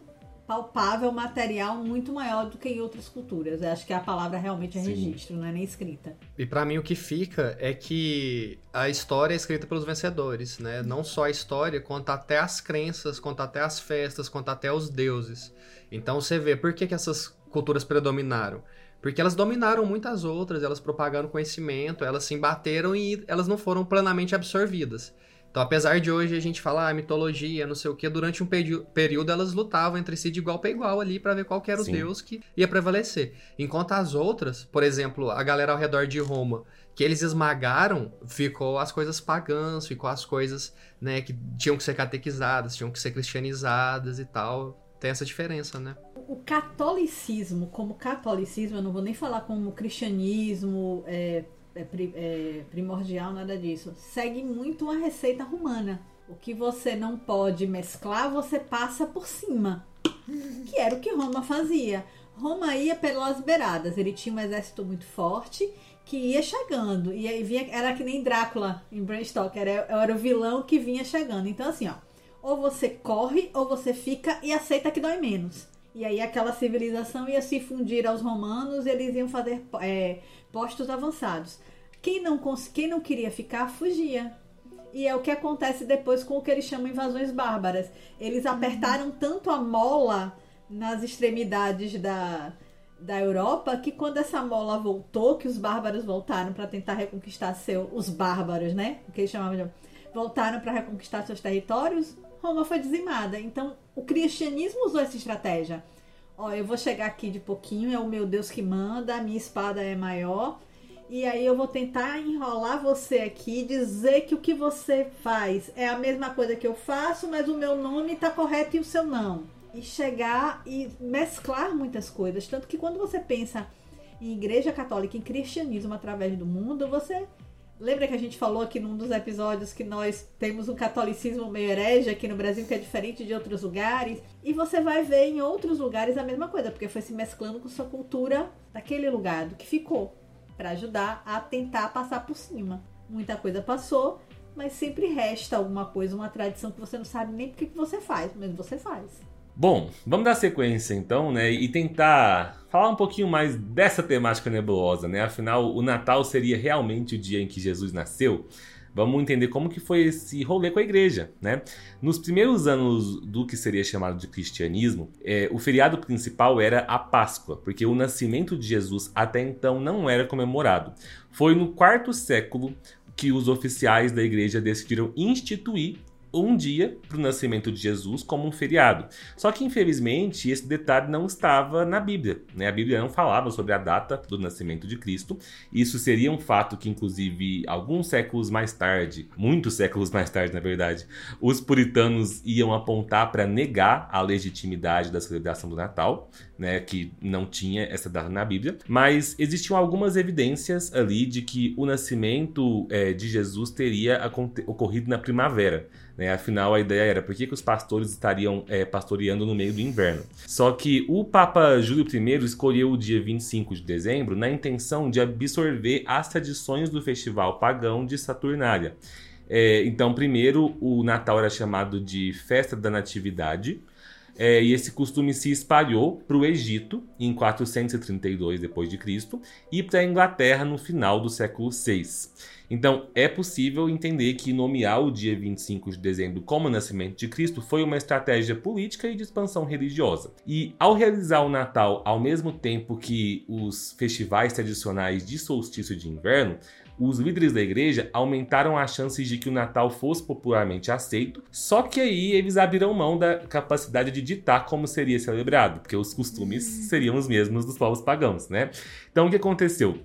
palpável, material muito maior do que em outras culturas. Eu acho que a palavra realmente é Sim. registro, não é nem escrita. E para mim o que fica é que a história é escrita pelos vencedores, né? Não só a história, quanto até as crenças, quanto até as festas, quanto até os deuses. Então você vê por que, que essas culturas predominaram. Porque elas dominaram muitas outras, elas propagaram conhecimento, elas se embateram e elas não foram plenamente absorvidas. Então, apesar de hoje a gente falar ah, mitologia, não sei o que, durante um período elas lutavam entre si de igual para igual ali para ver qual era o Sim. deus que ia prevalecer. Enquanto as outras, por exemplo, a galera ao redor de Roma, que eles esmagaram, ficou as coisas pagãs, ficou as coisas, né, que tinham que ser catequizadas, tinham que ser cristianizadas e tal. Tem essa diferença, né? O catolicismo, como catolicismo, eu não vou nem falar como cristianismo, é, é, é, primordial, nada disso. Segue muito uma receita romana. O que você não pode mesclar, você passa por cima. Que era o que Roma fazia. Roma ia pelas beiradas. Ele tinha um exército muito forte que ia chegando. E aí vinha, era que nem Drácula em Bram Stoker. Era, era o vilão que vinha chegando. Então, assim, ó. Ou você corre, ou você fica e aceita que dói menos. E aí aquela civilização ia se fundir aos romanos, eles iam fazer é, postos avançados. Quem não, quem não queria ficar, fugia. E é o que acontece depois com o que eles chamam invasões bárbaras. Eles uhum. apertaram tanto a mola nas extremidades da, da Europa que quando essa mola voltou, que os bárbaros voltaram para tentar reconquistar seu, os bárbaros, né? O que eles chamavam de voltaram para reconquistar seus territórios, Roma foi dizimada. Então, o cristianismo usou essa estratégia. Ó, eu vou chegar aqui de pouquinho, é o meu Deus que manda, a minha espada é maior, e aí eu vou tentar enrolar você aqui, dizer que o que você faz é a mesma coisa que eu faço, mas o meu nome está correto e o seu não. E chegar e mesclar muitas coisas. Tanto que quando você pensa em igreja católica, em cristianismo através do mundo, você lembra que a gente falou aqui num dos episódios que nós temos um catolicismo meio herege aqui no Brasil que é diferente de outros lugares, e você vai ver em outros lugares a mesma coisa, porque foi se mesclando com sua cultura daquele lugar, do que ficou para ajudar a tentar passar por cima. Muita coisa passou, mas sempre resta alguma coisa, uma tradição que você não sabe nem porque que você faz, mas você faz. Bom, vamos dar sequência então, né? E tentar falar um pouquinho mais dessa temática nebulosa, né? Afinal, o Natal seria realmente o dia em que Jesus nasceu? Vamos entender como que foi esse rolê com a igreja, né? Nos primeiros anos do que seria chamado de cristianismo, é, o feriado principal era a Páscoa, porque o nascimento de Jesus até então não era comemorado. Foi no quarto século que os oficiais da igreja decidiram instituir um dia para o nascimento de Jesus como um feriado. Só que, infelizmente, esse detalhe não estava na Bíblia. Né? A Bíblia não falava sobre a data do nascimento de Cristo. Isso seria um fato que, inclusive, alguns séculos mais tarde, muitos séculos mais tarde, na verdade, os puritanos iam apontar para negar a legitimidade da celebração do Natal, né? que não tinha essa data na Bíblia. Mas existiam algumas evidências ali de que o nascimento é, de Jesus teria ocorrido na primavera. Né? Afinal, a ideia era por que, que os pastores estariam é, pastoreando no meio do inverno. Só que o Papa Júlio I escolheu o dia 25 de dezembro na intenção de absorver as tradições do festival pagão de Saturnália. É, então, primeiro, o Natal era chamado de Festa da Natividade, é, e esse costume se espalhou para o Egito em 432 d.C. e para a Inglaterra no final do século VI. Então, é possível entender que nomear o dia 25 de dezembro como nascimento de Cristo foi uma estratégia política e de expansão religiosa. E ao realizar o Natal ao mesmo tempo que os festivais tradicionais de solstício de inverno, os líderes da igreja aumentaram as chances de que o Natal fosse popularmente aceito, só que aí eles abriram mão da capacidade de ditar como seria celebrado, porque os costumes seriam os mesmos dos povos pagãos, né? Então o que aconteceu?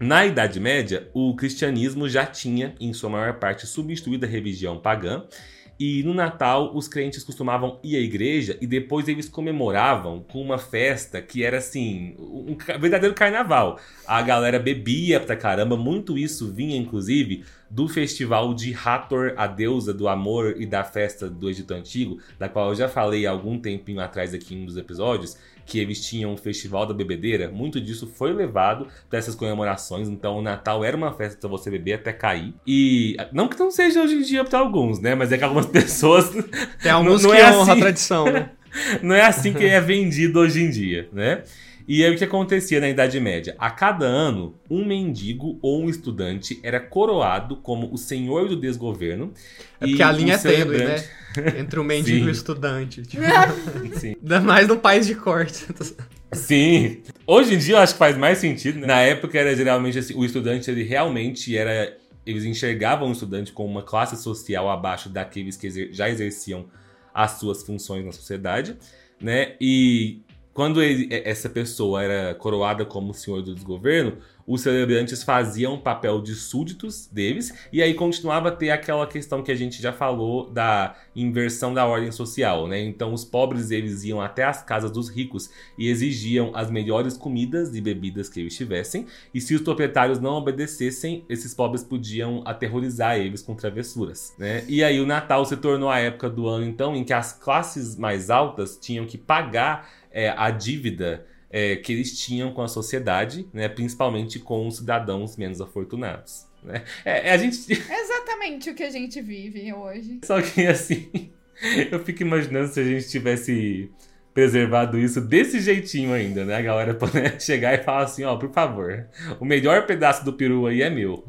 Na Idade Média, o cristianismo já tinha, em sua maior parte, substituído a religião pagã. E no Natal, os crentes costumavam ir à igreja e depois eles comemoravam com uma festa que era assim, um verdadeiro carnaval. A galera bebia pra caramba, muito isso vinha inclusive do festival de Hathor, a deusa do amor e da festa do Egito Antigo, da qual eu já falei há algum tempinho atrás aqui em um dos episódios, que eles tinham um festival da bebedeira, muito disso foi levado para essas comemorações. Então o Natal era uma festa para você beber até cair. E não que não seja hoje em dia para alguns, né? Mas é que algumas [LAUGHS] pessoas. Tem alguns não, não que é honra assim... a tradição, né? [LAUGHS] não é assim que é vendido hoje em dia, né? E aí o que acontecia na Idade Média? A cada ano, um mendigo ou um estudante era coroado como o senhor do desgoverno. É porque a linha é tênue, né? [LAUGHS] Entre o mendigo e o estudante. [LAUGHS] Tipo, Sim. Ainda mais no país de corte. Sim. Hoje em dia eu acho que faz mais sentido. Né? Na época era geralmente assim, o estudante ele realmente era eles enxergavam o estudante como uma classe social abaixo daqueles que já exerciam as suas funções na sociedade, né? E quando ele, essa pessoa era coroada como senhor do desgoverno, os celebrantes faziam papel de súditos deles, e aí continuava a ter aquela questão que a gente já falou da inversão da ordem social, né? Então os pobres eles iam até as casas dos ricos e exigiam as melhores comidas e bebidas que eles tivessem, e se os proprietários não obedecessem, esses pobres podiam aterrorizar eles com travessuras, né? E aí o Natal se tornou a época do ano então em que as classes mais altas tinham que pagar é, a dívida é, que eles tinham com a sociedade, né, principalmente com os cidadãos menos afortunados. Né? É, é a gente... [LAUGHS] Exatamente o que a gente vive hoje. Só que assim, eu fico imaginando se a gente tivesse preservado isso desse jeitinho ainda, né? A galera poder [LAUGHS] chegar e falar assim, ó, por favor, o melhor pedaço do peru aí é meu.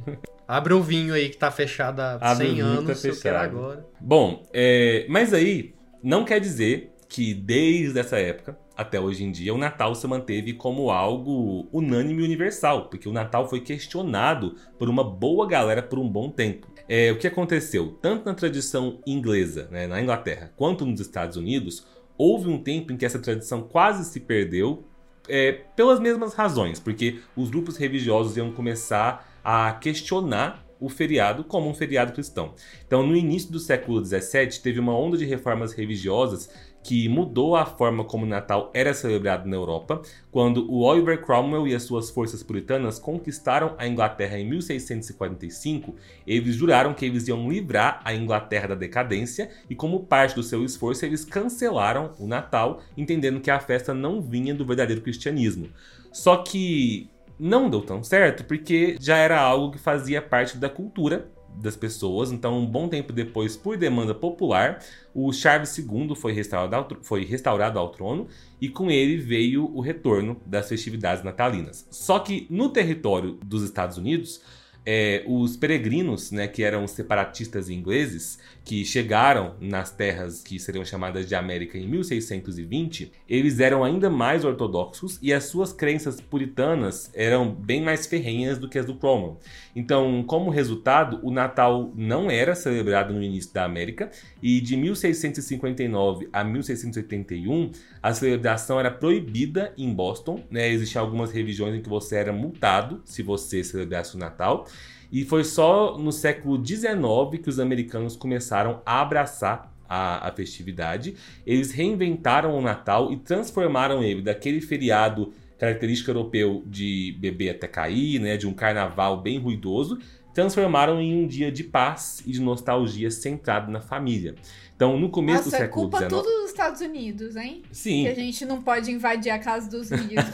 Abre o vinho aí que tá fechado há Abre 100 anos, tá eu quero agora. Bom, é, mas aí não quer dizer que desde essa época até hoje em dia, o Natal se manteve como algo unânime e universal, porque o Natal foi questionado por uma boa galera por um bom tempo. É, o que aconteceu? Tanto na tradição inglesa, né, na Inglaterra, quanto nos Estados Unidos, houve um tempo em que essa tradição quase se perdeu é, pelas mesmas razões, porque os grupos religiosos iam começar a questionar o feriado como um feriado cristão. Então, no início do século XVII, teve uma onda de reformas religiosas que mudou a forma como o Natal era celebrado na Europa, quando o Oliver Cromwell e as suas forças puritanas conquistaram a Inglaterra em 1645, eles juraram que eles iam livrar a Inglaterra da decadência e, como parte do seu esforço, eles cancelaram o Natal, entendendo que a festa não vinha do verdadeiro cristianismo. Só que não deu tão certo porque já era algo que fazia parte da cultura das pessoas. Então, um bom tempo depois, por demanda popular, o Charles II foi restaurado, ao, foi restaurado ao trono e com ele veio o retorno das festividades natalinas. Só que no território dos Estados Unidos, é, os peregrinos, né, que eram separatistas ingleses, que chegaram nas terras que seriam chamadas de América em 1620, eles eram ainda mais ortodoxos e as suas crenças puritanas eram bem mais ferrenhas do que as do Cromwell. Então, como resultado, o Natal não era celebrado no início da América e de 1659 a 1681 a celebração era proibida em Boston. Né? Existiam algumas regiões em que você era multado se você celebrasse o Natal. E foi só no século XIX que os americanos começaram a abraçar a, a, festividade. Eles reinventaram o Natal e transformaram ele daquele feriado característico europeu de beber até cair, né, de um carnaval bem ruidoso, transformaram em um dia de paz e de nostalgia centrado na família. Então, no começo Nossa, do século culpa XIX... tudo dos Estados Unidos, hein? Sim. Que a gente não pode invadir a casa dos [LAUGHS] ricos.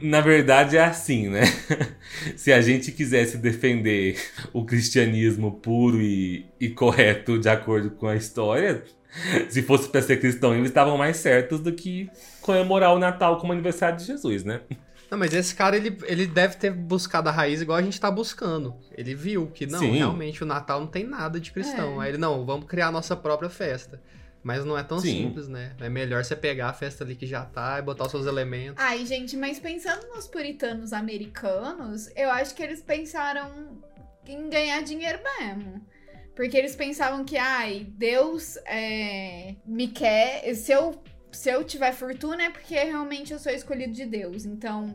Na verdade, é assim, né? [LAUGHS] Se a gente quisesse defender o cristianismo puro e, e correto de acordo com a história, se fosse para ser cristão, eles estavam mais certos do que comemorar o Natal como aniversário de Jesus, né? Não, mas esse cara, ele, ele deve ter buscado a raiz igual a gente tá buscando. Ele viu que, não, Sim. realmente o Natal não tem nada de cristão. É. Aí ele, não, vamos criar a nossa própria festa. Mas não é tão Sim. simples, né? É melhor você pegar a festa ali que já tá e botar os seus elementos. Ai, gente, mas pensando nos puritanos americanos, eu acho que eles pensaram em ganhar dinheiro mesmo. Porque eles pensavam que, ai, Deus é, me quer. Se eu, se eu tiver fortuna é porque realmente eu sou escolhido de Deus. Então,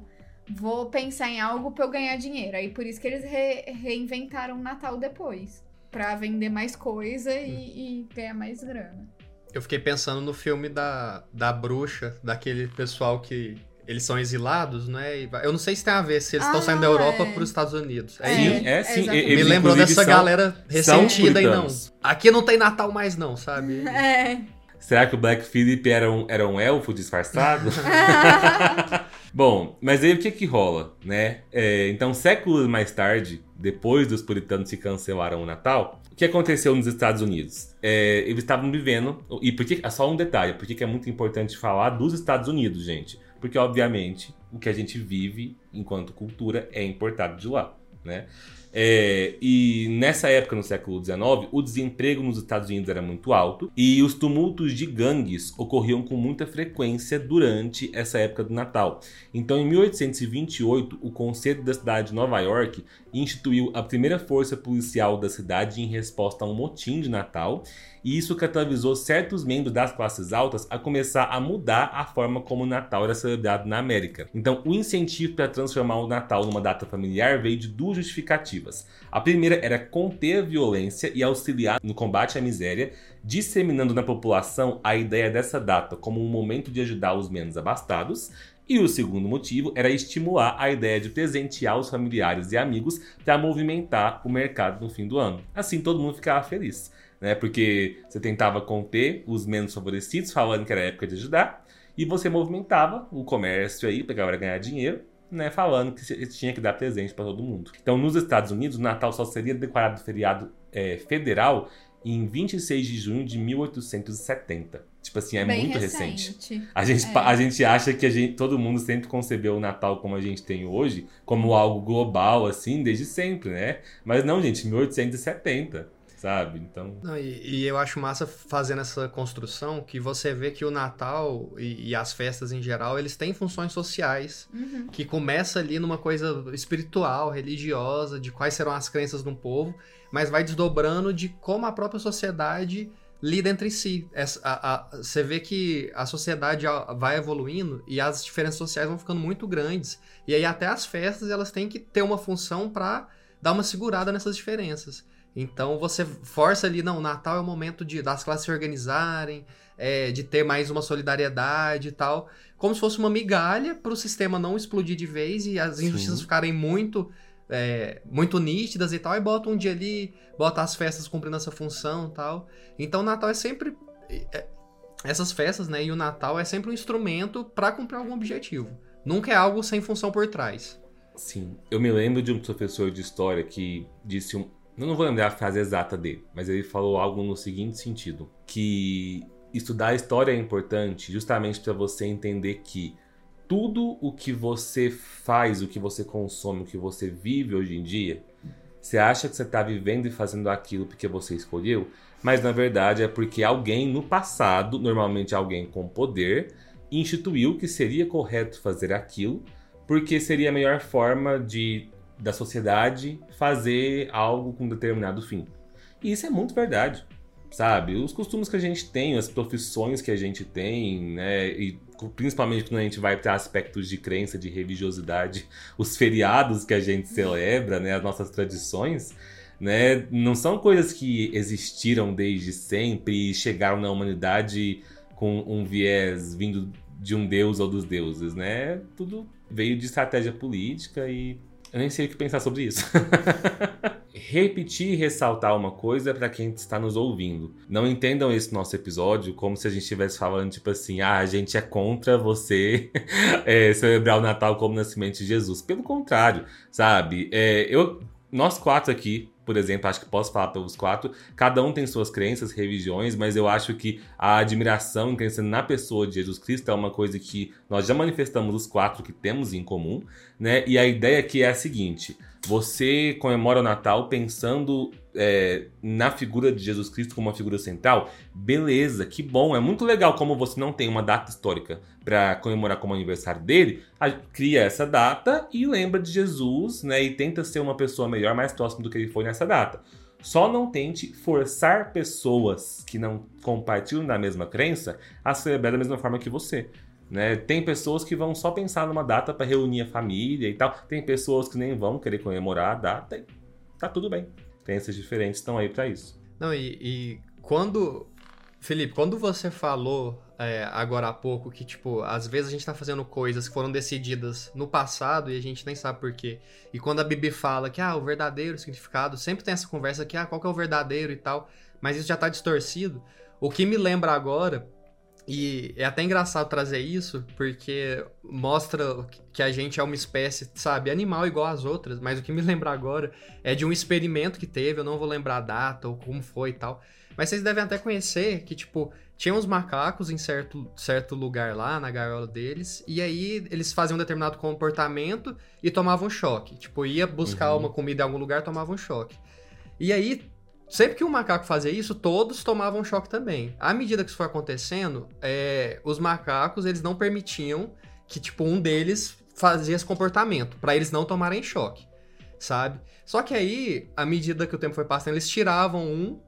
vou pensar em algo pra eu ganhar dinheiro. Aí por isso que eles re- reinventaram o Natal depois. Pra vender mais coisa e, e ganhar mais grana. Eu fiquei pensando no filme da, da bruxa, daquele pessoal que eles são exilados, né? E Eu não sei se tem a ver, se eles estão Ah, saindo da Europa é. para os Estados Unidos. É, É, isso. Sim, é sim. exatamente. Me lembrou dessa são- galera ressentida e não. Aqui não tem Natal mais não, sabe? É. Será que o Black Phillip era um, era um elfo disfarçado? [LAUGHS] Bom, mas aí o que que rola, né? É, então, séculos mais tarde, depois dos puritanos que cancelaram o Natal, o que aconteceu nos Estados Unidos? É, eles estavam vivendo... E por que, só um detalhe, por que que é muito importante falar dos Estados Unidos, gente? Porque, obviamente, o que a gente vive enquanto cultura é importado de lá, né? É, e nessa época, no século XIX, o desemprego nos Estados Unidos era muito alto e os tumultos de gangues ocorriam com muita frequência durante essa época do Natal. Então, em 1828, o Conselho da cidade de Nova York instituiu a primeira força policial da cidade em resposta a um motim de Natal, e isso catalisou certos membros das classes altas a começar a mudar a forma como o Natal era celebrado na América. Então, o incentivo para transformar o Natal numa data familiar veio de duas justificativas. A primeira era conter a violência e auxiliar no combate à miséria, disseminando na população a ideia dessa data como um momento de ajudar os menos abastados, e o segundo motivo era estimular a ideia de presentear os familiares e amigos para movimentar o mercado no fim do ano. Assim todo mundo ficava feliz, né? Porque você tentava conter os menos favorecidos, falando que era época de ajudar, e você movimentava o comércio aí, pegava para ganhar dinheiro, né, falando que tinha que dar presente para todo mundo. Então, nos Estados Unidos, o Natal só seria declarado feriado é, federal em 26 de junho de 1870. Tipo assim, é Bem muito recente. recente. A gente, É. a gente acha que a gente, todo mundo sempre concebeu o Natal como a gente tem hoje, como algo global, assim, desde sempre, né? Mas não, gente, 1870, sabe? Então. Não, e, e eu acho massa fazendo essa construção que você vê que o Natal e, e as festas em geral, eles têm funções sociais, Uhum. que começa ali numa coisa espiritual, religiosa, de quais serão as crenças de um povo, mas vai desdobrando de como a própria sociedade lida entre si. Essa- a- a- você vê que a sociedade vai evoluindo e as diferenças sociais vão ficando muito grandes. E aí até as festas elas têm que ter uma função para dar uma segurada nessas diferenças. Então você força ali, não, o Natal é o momento de das classes se organizarem, é, de ter mais uma solidariedade e tal, como se fosse uma migalha para o sistema não explodir de vez e as Sim. injustiças ficarem muito é, muito nítidas e tal, e bota um dia ali, bota as festas cumprindo essa função e tal. Então o Natal é sempre. é- essas festas, né? E o Natal é sempre um instrumento para cumprir algum objetivo. Nunca é algo sem função por trás. Sim, eu me lembro de um professor de história que disse um. Eu não vou lembrar a frase exata dele, mas ele falou algo no seguinte sentido: que estudar história é importante justamente para você entender que tudo o que você faz, o que você consome, o que você vive hoje em dia, você acha que você está vivendo e fazendo aquilo porque você escolheu, mas na verdade é porque alguém no passado, normalmente alguém com poder, instituiu que seria correto fazer aquilo porque seria a melhor forma de da sociedade fazer algo com determinado fim. E isso é muito verdade, sabe? Os costumes que a gente tem, as profissões que a gente tem, né? E principalmente quando a gente vai para aspectos de crença, de religiosidade, [LAUGHS] os feriados que a gente celebra, né? As nossas tradições, né? Não são coisas que existiram desde sempre e chegaram na humanidade com um viés vindo de um deus ou dos deuses, né? Tudo veio de estratégia política e eu nem sei o que pensar sobre isso. [LAUGHS] Repetir e ressaltar uma coisa para quem está nos ouvindo. Não entendam esse nosso episódio como se a gente estivesse falando, tipo assim, ah, a gente é contra você é, [LAUGHS] celebrar o Natal como nascimento de Jesus. Pelo contrário, sabe? É, eu, nós quatro aqui, por exemplo, acho que posso falar pelos quatro, cada um tem suas crenças, religiões, mas eu acho que a admiração e crença na pessoa de Jesus Cristo é uma coisa que nós já manifestamos os quatro que temos em comum, né? E a ideia aqui é a seguinte: você comemora o Natal pensando é, na figura de Jesus Cristo como uma figura central? Beleza, que bom, é muito legal como você não tem uma data histórica para comemorar como aniversário dele, a- cria essa data e lembra de Jesus, né? E tenta ser uma pessoa melhor, mais próxima do que ele foi nessa data. Só não tente forçar pessoas que não compartilham da mesma crença a celebrar da mesma forma que você. Né? Tem pessoas que vão só pensar numa data para reunir a família e tal. Tem pessoas que nem vão querer comemorar a data e tá tudo bem. Crenças diferentes estão aí para isso. Não, e, e quando. Felipe, quando você falou é, agora há pouco que, tipo, às vezes a gente tá fazendo coisas que foram decididas no passado e a gente nem sabe por quê. E quando a Bibi fala que, ah, o verdadeiro significado, sempre tem essa conversa que, ah, qual que é o verdadeiro e tal, mas isso já tá distorcido. O que me lembra agora, e é até engraçado trazer isso, porque mostra que a gente é uma espécie, sabe, animal igual às outras, mas o que me lembra agora é de um experimento que teve, eu não vou lembrar a data ou como foi e tal, Mas vocês devem até conhecer que, tipo, tinha uns macacos em certo, certo lugar lá, na gaiola deles, e aí eles faziam um determinado comportamento e tomavam choque. Tipo, ia buscar Uhum. uma comida em algum lugar, tomavam choque. E aí, sempre que um macaco fazia isso, todos tomavam choque também. À medida que isso foi acontecendo, é, os macacos, eles não permitiam que, tipo, um deles fazia esse comportamento, pra eles não tomarem choque, sabe? Só que aí, à medida que o tempo foi passando, eles tiravam um,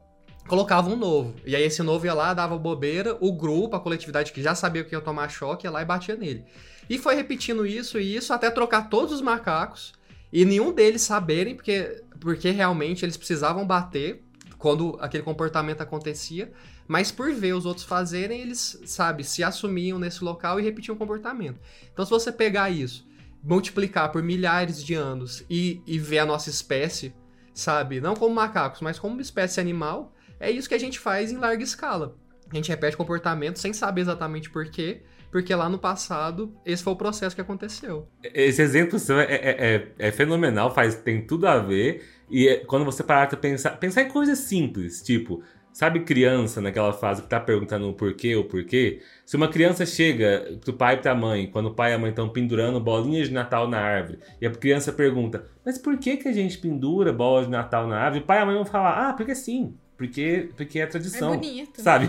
colocavam um novo. E aí esse novo ia lá, dava bobeira, o grupo, a coletividade que já sabia que ia tomar choque, ia lá e batia nele. E foi repetindo isso e isso até trocar todos os macacos e nenhum deles saberem, porque, porque realmente eles precisavam bater quando aquele comportamento acontecia, mas por ver os outros fazerem, eles, sabe, se assumiam nesse local e repetiam o comportamento. Então, se você pegar isso, multiplicar por milhares de anos e, e ver a nossa espécie, sabe, não como macacos, mas como uma espécie animal, é isso que a gente faz em larga escala. A gente repete comportamento sem saber exatamente por quê, porque lá no passado esse foi o processo que aconteceu. Esse exemplo seu é, é, é, é fenomenal, faz, tem tudo a ver. E é- quando você parar pra pensar, pensar em coisas simples, tipo, sabe criança naquela fase que tá perguntando o porquê ou porquê? Se uma criança chega pro pai e pra mãe, quando o pai e a mãe estão pendurando bolinhas de Natal na árvore, e a criança pergunta, mas por que, que a gente pendura bolas de Natal na árvore? O pai e a mãe vão falar, ah, porque sim. Porque, porque é É tradição. bonito. Sabe?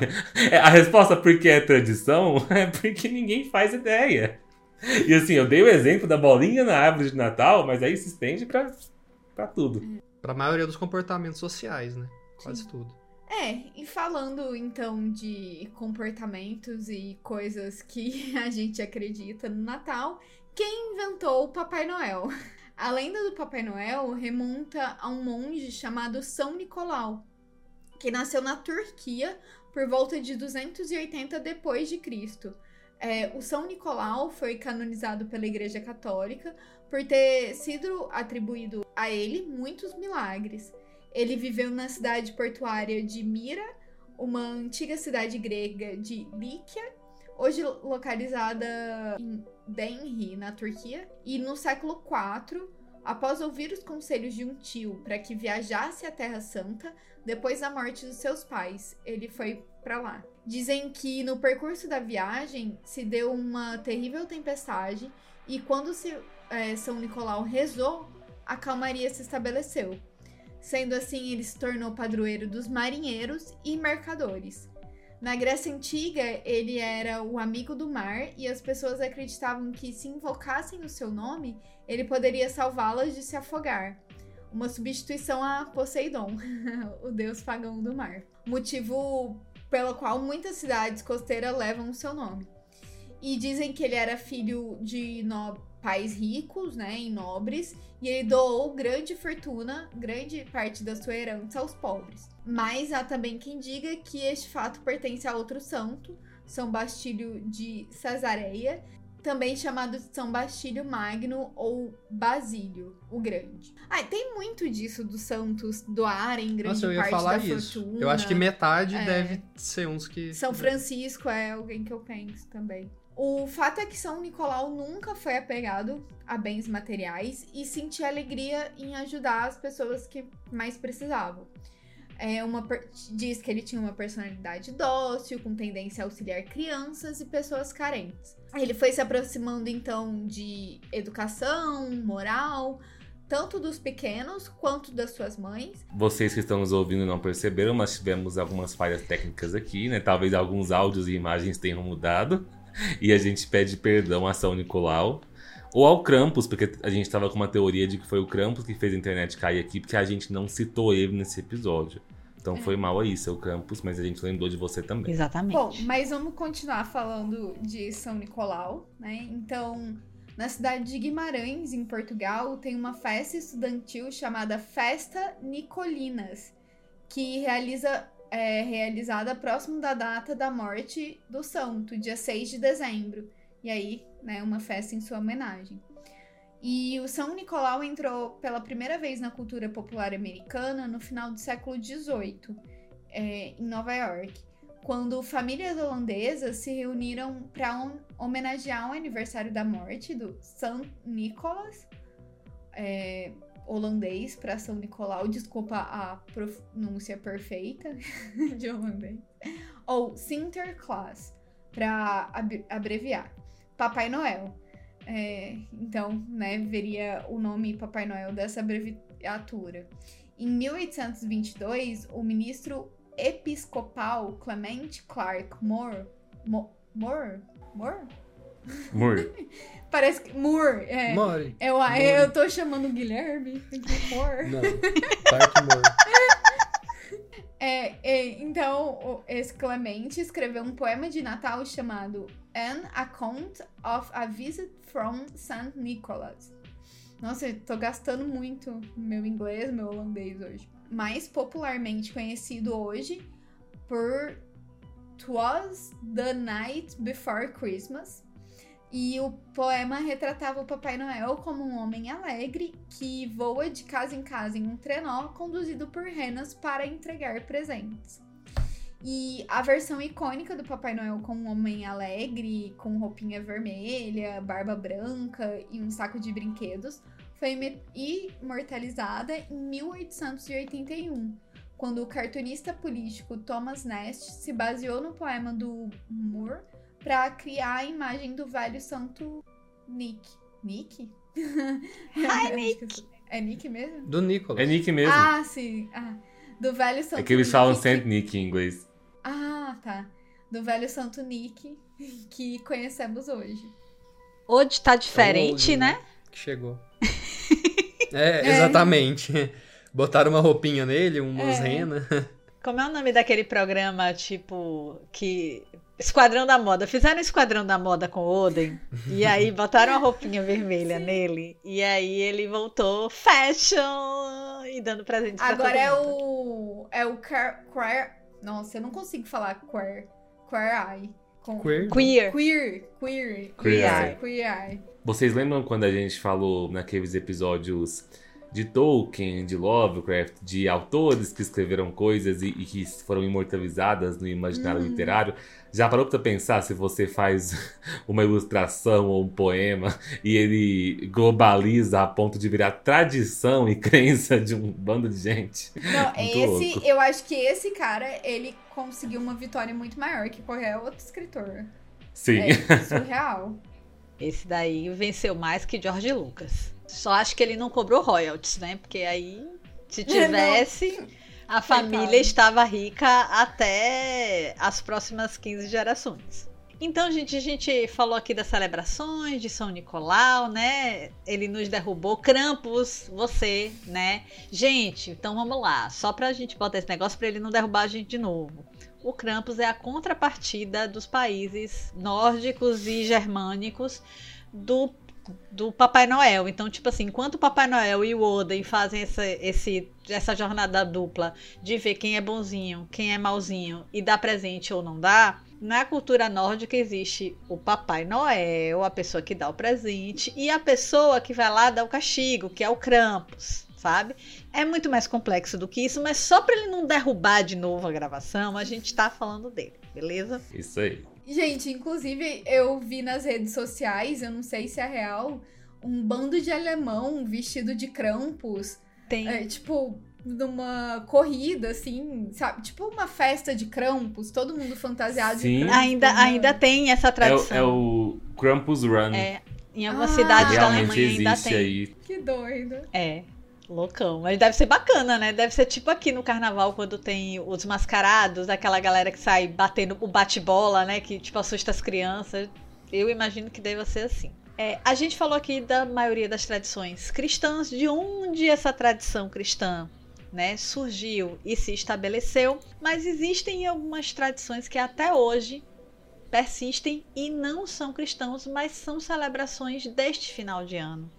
É, A resposta porque é tradição [LAUGHS] é porque ninguém faz ideia. E assim, eu dei o exemplo da bolinha na árvore de Natal, mas aí se estende pra, pra tudo. Pra maioria dos comportamentos sociais, né? Quase tudo. É, e falando então de comportamentos e coisas que [LAUGHS] a gente acredita no Natal, quem inventou o Papai Noel? [LAUGHS] A lenda do Papai Noel remonta a um monge chamado São Nicolau, que nasceu na Turquia por volta de 280 depois de Cristo. É, o São Nicolau foi canonizado pela Igreja Católica por ter sido atribuído a ele muitos milagres. Ele viveu na cidade portuária de Mira, uma antiga cidade grega de Líquia, hoje localizada em Denri, na Turquia. E no século IV, após ouvir os conselhos de um tio para que viajasse à Terra Santa, depois da morte dos seus pais, ele foi para lá. Dizem que no percurso da viagem se deu uma terrível tempestade e quando se, eh, São Nicolau rezou, a calmaria se estabeleceu. Sendo assim, ele se tornou padroeiro dos marinheiros e mercadores. Na Grécia Antiga, ele era o amigo do mar e as pessoas acreditavam que, se invocassem o seu nome, ele poderia salvá-las de se afogar. Uma substituição a Poseidon, [LAUGHS] o deus pagão do mar. Motivo pelo qual muitas cidades costeiras levam o seu nome. E dizem que ele era filho de no- pais ricos, né, e nobres, e ele doou grande fortuna, grande parte da sua herança aos pobres. Mas há também quem diga que este fato pertence a outro santo, São Bastílio de Cesareia, também chamado de São Bastílio Magno ou Basílio o Grande. Ah, tem muito disso dos santos doarem grande Nossa, eu ia parte falar da isso. fortuna. Eu acho que metade É. deve ser uns que. São Francisco é alguém que eu penso também. O fato é que São Nicolau nunca foi apegado a bens materiais e sentia alegria em ajudar as pessoas que mais precisavam. É uma diz que ele tinha uma personalidade dócil, com tendência a auxiliar crianças e pessoas carentes. Ele foi se aproximando então de educação, moral, tanto dos pequenos quanto das suas mães. Vocês que estão nos ouvindo não perceberam, mas tivemos algumas falhas técnicas aqui, né? Talvez alguns áudios e imagens tenham mudado. [LAUGHS] E a gente pede perdão a São Nicolau. Ou ao Krampus, porque a gente tava com uma teoria de que foi o Krampus que fez a internet cair aqui, porque a gente não citou ele nesse episódio. Então foi mal aí, seu Krampus, mas a gente lembrou de você também. Exatamente. Bom, mas vamos continuar falando de São Nicolau, né? Então, na cidade de Guimarães, em Portugal, tem uma festa estudantil chamada Festa Nicolinas, que realiza, é realizada próximo da data da morte do santo, dia 6 de dezembro. E aí, né, uma festa em sua homenagem. E o São Nicolau entrou pela primeira vez na cultura popular americana no final do século XVIII, é, em Nova York quando famílias holandesas se reuniram para homenagear o aniversário da morte do São Nicolas, é, holandês para São Nicolau, desculpa a pronúncia perfeita [LAUGHS] de holandês, ou Sinterklaas, para abreviar, Papai Noel. É, então, né, veria o nome Papai Noel dessa abreviatura. Em 1822, o ministro episcopal Clement Clark Moore, Mo, Moore, Moore? Moore. [LAUGHS] Parece que. Moore. É, More. eu, Moore. eu tô chamando o Guilherme. Moore. Não. Moore. [LAUGHS] É, é, então, o- esse Clemente escreveu um poema de Natal chamado An Account of a Visit from St. Nicholas. Nossa, eu tô gastando muito meu inglês, meu holandês hoje. Mais popularmente conhecido hoje por Twas the Night Before Christmas. E o poema retratava o Papai Noel como um homem alegre que voa de casa em casa em um trenó conduzido por renas para entregar presentes. E a versão icônica do Papai Noel com um homem alegre, com roupinha vermelha, barba branca e um saco de brinquedos foi imortalizada em 1881, quando o cartunista político Thomas Nast se baseou no poema do Moore para criar a imagem do velho santo Nick. Nick? [LAUGHS] Hi, Nick. É Nick mesmo? Do Nicolas. É Nick mesmo. Ah, sim. Ah, do velho santo é que eles falam Saint Nick em inglês. Ah, tá. Do velho santo Nick que conhecemos hoje. Hoje tá diferente, Hoje, né? Que chegou. [LAUGHS] É, exatamente. Botaram uma roupinha nele, umas É. renas. Como é o nome daquele programa, tipo, que. Esquadrão da Moda. Fizeram Esquadrão da Moda com o Oden. e [LAUGHS] aí botaram a roupinha vermelha nele. E aí ele voltou fashion e dando presentes pra Agora é o. É o queer. queer nossa, eu não consigo falar queer. Queer eye. Com- Queer. Queer. Queer. Queer. Queer. Queer eye. Vocês lembram quando a gente falou naqueles episódios de Tolkien, de Lovecraft, de autores que escreveram coisas e, e que foram imortalizadas no imaginário literário? Já parou pra pensar se você faz [LAUGHS] uma ilustração ou um poema e ele globaliza a ponto de virar tradição e [LAUGHS] crença de um bando de gente? Não, Muito esse. louco. Eu acho que esse cara, ele conseguiu uma vitória muito maior que qualquer outro escritor. Sim. É [LAUGHS] surreal. Esse daí venceu mais que George Lucas. Só acho que ele não cobrou royalties, né? Porque aí, se [LAUGHS] tivesse, a família Coitado. estava rica até as próximas 15 gerações. Então, gente, a gente falou aqui das celebrações de São Nicolau, né? Ele nos derrubou. Krampus, você, né? Gente, então vamos lá. Só pra gente botar esse negócio pra ele não derrubar a gente de novo. O Krampus é a contrapartida dos países nórdicos e germânicos do, do Papai Noel. Então, tipo assim, enquanto o Papai Noel e o Oden fazem essa, esse, essa jornada dupla de ver quem é bonzinho, quem é malzinho e dá presente ou não dá, na cultura nórdica existe o Papai Noel, a pessoa que dá o presente, e a pessoa que vai lá dar o castigo, que é o Krampus, sabe? É muito mais complexo do que isso, mas só para ele não derrubar de novo a gravação, a gente tá falando dele, beleza? Isso aí. Gente, inclusive eu vi nas redes sociais, eu não sei se é real, um bando de alemão vestido de Krampus, Tem é, tipo, numa corrida, assim, sabe? Tipo uma festa de Krampus, todo mundo fantasiado Sim. Krampus. ainda, né? ainda tem essa É, o- tradição. é o Krampus Run. É, em algumas Ah, cidades da Alemanha ainda tem. aí. Que doido. É, loucão. Mas deve ser bacana, né? Deve ser tipo aqui no carnaval, quando tem os mascarados, aquela galera que sai batendo o bate-bola, né? Que tipo assusta as crianças. Eu imagino que deva ser assim. É, a gente falou aqui da maioria das tradições cristãs, de onde essa tradição cristã né, surgiu e se estabeleceu, mas existem algumas tradições que até hoje persistem e não são cristãos, mas são celebrações deste final de ano.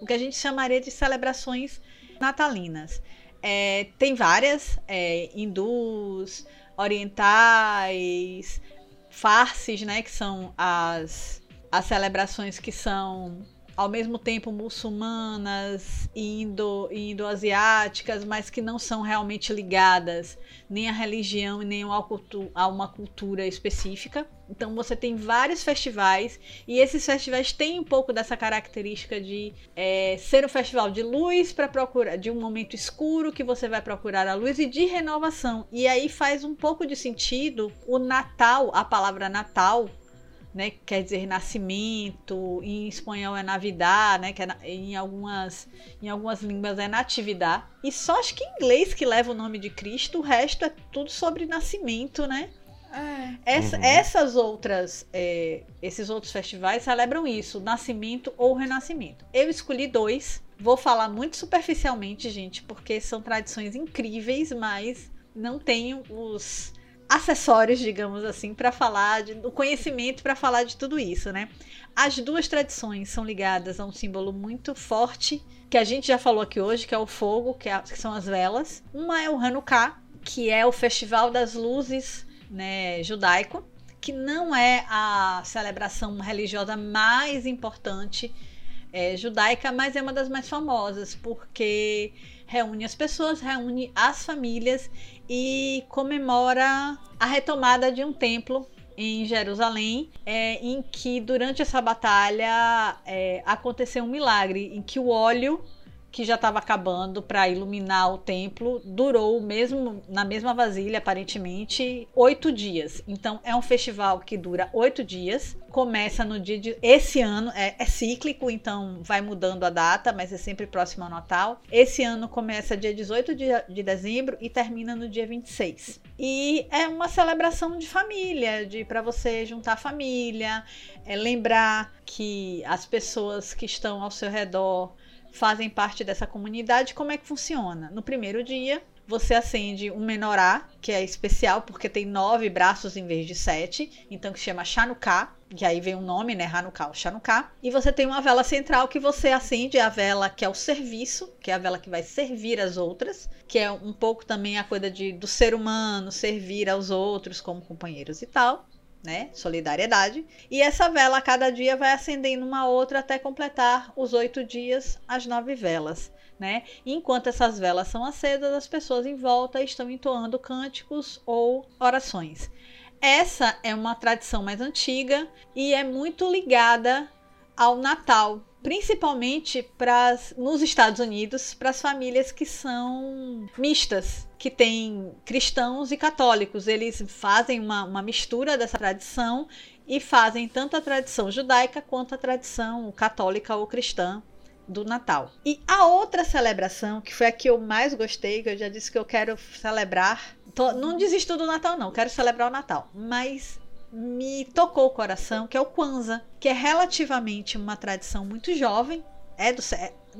O que a gente chamaria de celebrações natalinas. É, tem várias, é, hindus, orientais, farsis, né, que são as, as celebrações que são ao mesmo tempo muçulmanas e indo, indo-asiáticas, mas que não são realmente ligadas nem à religião e nem a uma cultura específica. Então você tem vários festivais e esses festivais têm um pouco dessa característica de é, ser um festival de luz para procurar, de um momento escuro que você vai procurar a luz e de renovação. E aí faz um pouco de sentido o Natal, a palavra Natal, né, quer dizer nascimento, em espanhol é Navidad, né, que é, em algumas em algumas línguas é natividade. E só acho que em inglês que leva o nome de Cristo, o resto é tudo sobre nascimento, né? É. Essa, uhum. Essas outras, é, esses outros festivais celebram isso, nascimento ou renascimento. Eu escolhi dois. Vou falar muito superficialmente, gente, porque são tradições incríveis, mas não tenho os acessórios, digamos assim, para falar de, do conhecimento para falar de tudo isso, né? As duas tradições são ligadas a um símbolo muito forte que a gente já falou aqui hoje, que é o fogo, que, é, que são as velas. Uma é o Hanukkah, que é o festival das luzes, né, judaico, que não é a celebração religiosa mais importante é, judaica, mas é uma das mais famosas, porque reúne as pessoas, reúne as famílias e comemora a retomada de um templo em Jerusalém, é, em que durante essa batalha é, aconteceu um milagre, em que o óleo que já estava acabando para iluminar o templo, durou mesmo na mesma vasilha, aparentemente, oito dias. Então é um festival que dura oito dias. Começa no dia de. Esse ano é, é, cíclico, então vai mudando a data, mas é sempre próximo ao Natal. Esse ano começa dia 18 de, de dezembro e termina no dia 26. E é uma celebração de família, de para você juntar família, é lembrar que as pessoas que estão ao seu redor fazem parte dessa comunidade, como é que funciona? No primeiro dia, você acende um menorá, que é especial porque tem nove braços em vez de sete, então que chama Chanukah, que aí vem o nome, né, Hanukkah, o Chanukah, e você tem uma vela central que você acende, a vela que é o serviço, que é a vela que vai servir as outras, que é um pouco também a coisa de, do ser humano servir aos outros como companheiros e tal né? Solidariedade. E essa vela a cada dia vai acendendo uma outra até completar os oito dias, as nove velas. Né? enquanto essas velas são acesas, as pessoas em volta estão entoando cânticos ou orações. Essa é uma tradição mais antiga e é muito ligada ao Natal, principalmente pras, nos Estados Unidos, para as famílias que são mistas, que têm cristãos e católicos. Eles fazem uma, uma mistura dessa tradição e fazem tanto a tradição judaica quanto a tradição católica ou cristã do Natal. E a outra celebração, que foi a que eu mais gostei, que eu já disse que eu quero celebrar. Tô, não desisto do Natal, não, quero celebrar o Natal. Mas me tocou o coração, que é o Kwanzaa, que é relativamente uma tradição muito jovem, é do,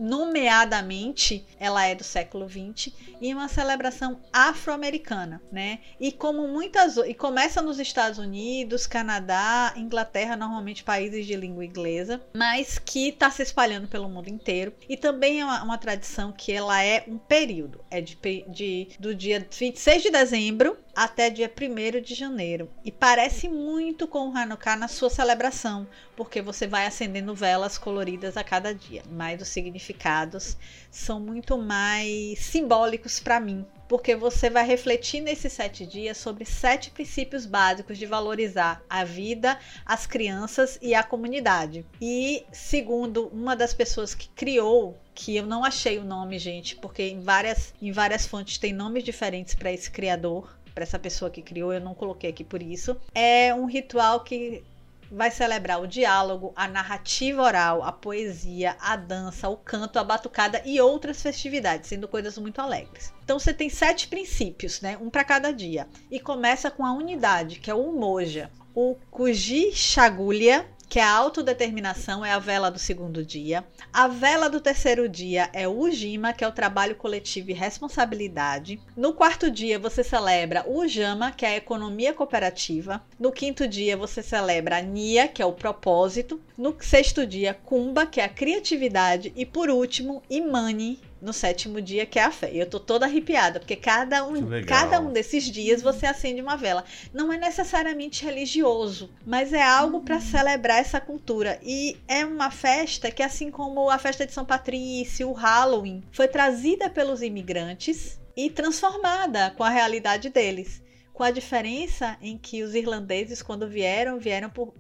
nomeadamente ela é do século XX e uma celebração afro-americana, né? E como muitas e começa nos Estados Unidos, Canadá, Inglaterra, normalmente países de língua inglesa, mas que está se espalhando pelo mundo inteiro e também é uma, uma, tradição que ela é um período, é de, de do dia 26 de dezembro até dia 1 de janeiro. E parece muito com o Hanukkah na sua celebração, porque você vai acendendo velas coloridas a cada dia, mas os significados são muito mais simbólicos para mim, porque você vai refletir nesses sete dias sobre sete princípios básicos de valorizar a vida, as crianças e a comunidade. E segundo uma das pessoas que criou que eu não achei o nome, gente, porque em várias, em várias fontes tem nomes diferentes para esse criador para essa pessoa que criou, eu não coloquei aqui por isso. É um ritual que vai celebrar o diálogo, a narrativa oral, a poesia, a dança, o canto, a batucada e outras festividades, sendo coisas muito alegres. Então você tem sete princípios, né? Um para cada dia. E começa com a unidade, que é o Umoja. O Kuji Shagulya, que é a autodeterminação, é a vela do segundo dia. A vela do terceiro dia é o Ujima, que é o trabalho coletivo e responsabilidade. No quarto dia, você celebra o Ujama, que é a economia cooperativa. No quinto dia, você celebra a Nia, que é o propósito. No sexto dia, Kumba, que é a criatividade. E por último, Imani, no sétimo dia, que é a fé. E eu tô toda arrepiada, porque cada um, cada um desses dias você acende uma vela. Não é necessariamente religioso, mas é algo para celebrar essa cultura. E é uma festa que, assim como a festa de São Patrício, o Halloween, foi trazida pelos imigrantes e transformada com a realidade deles. Com a diferença em que os irlandeses, quando vieram, vieram por,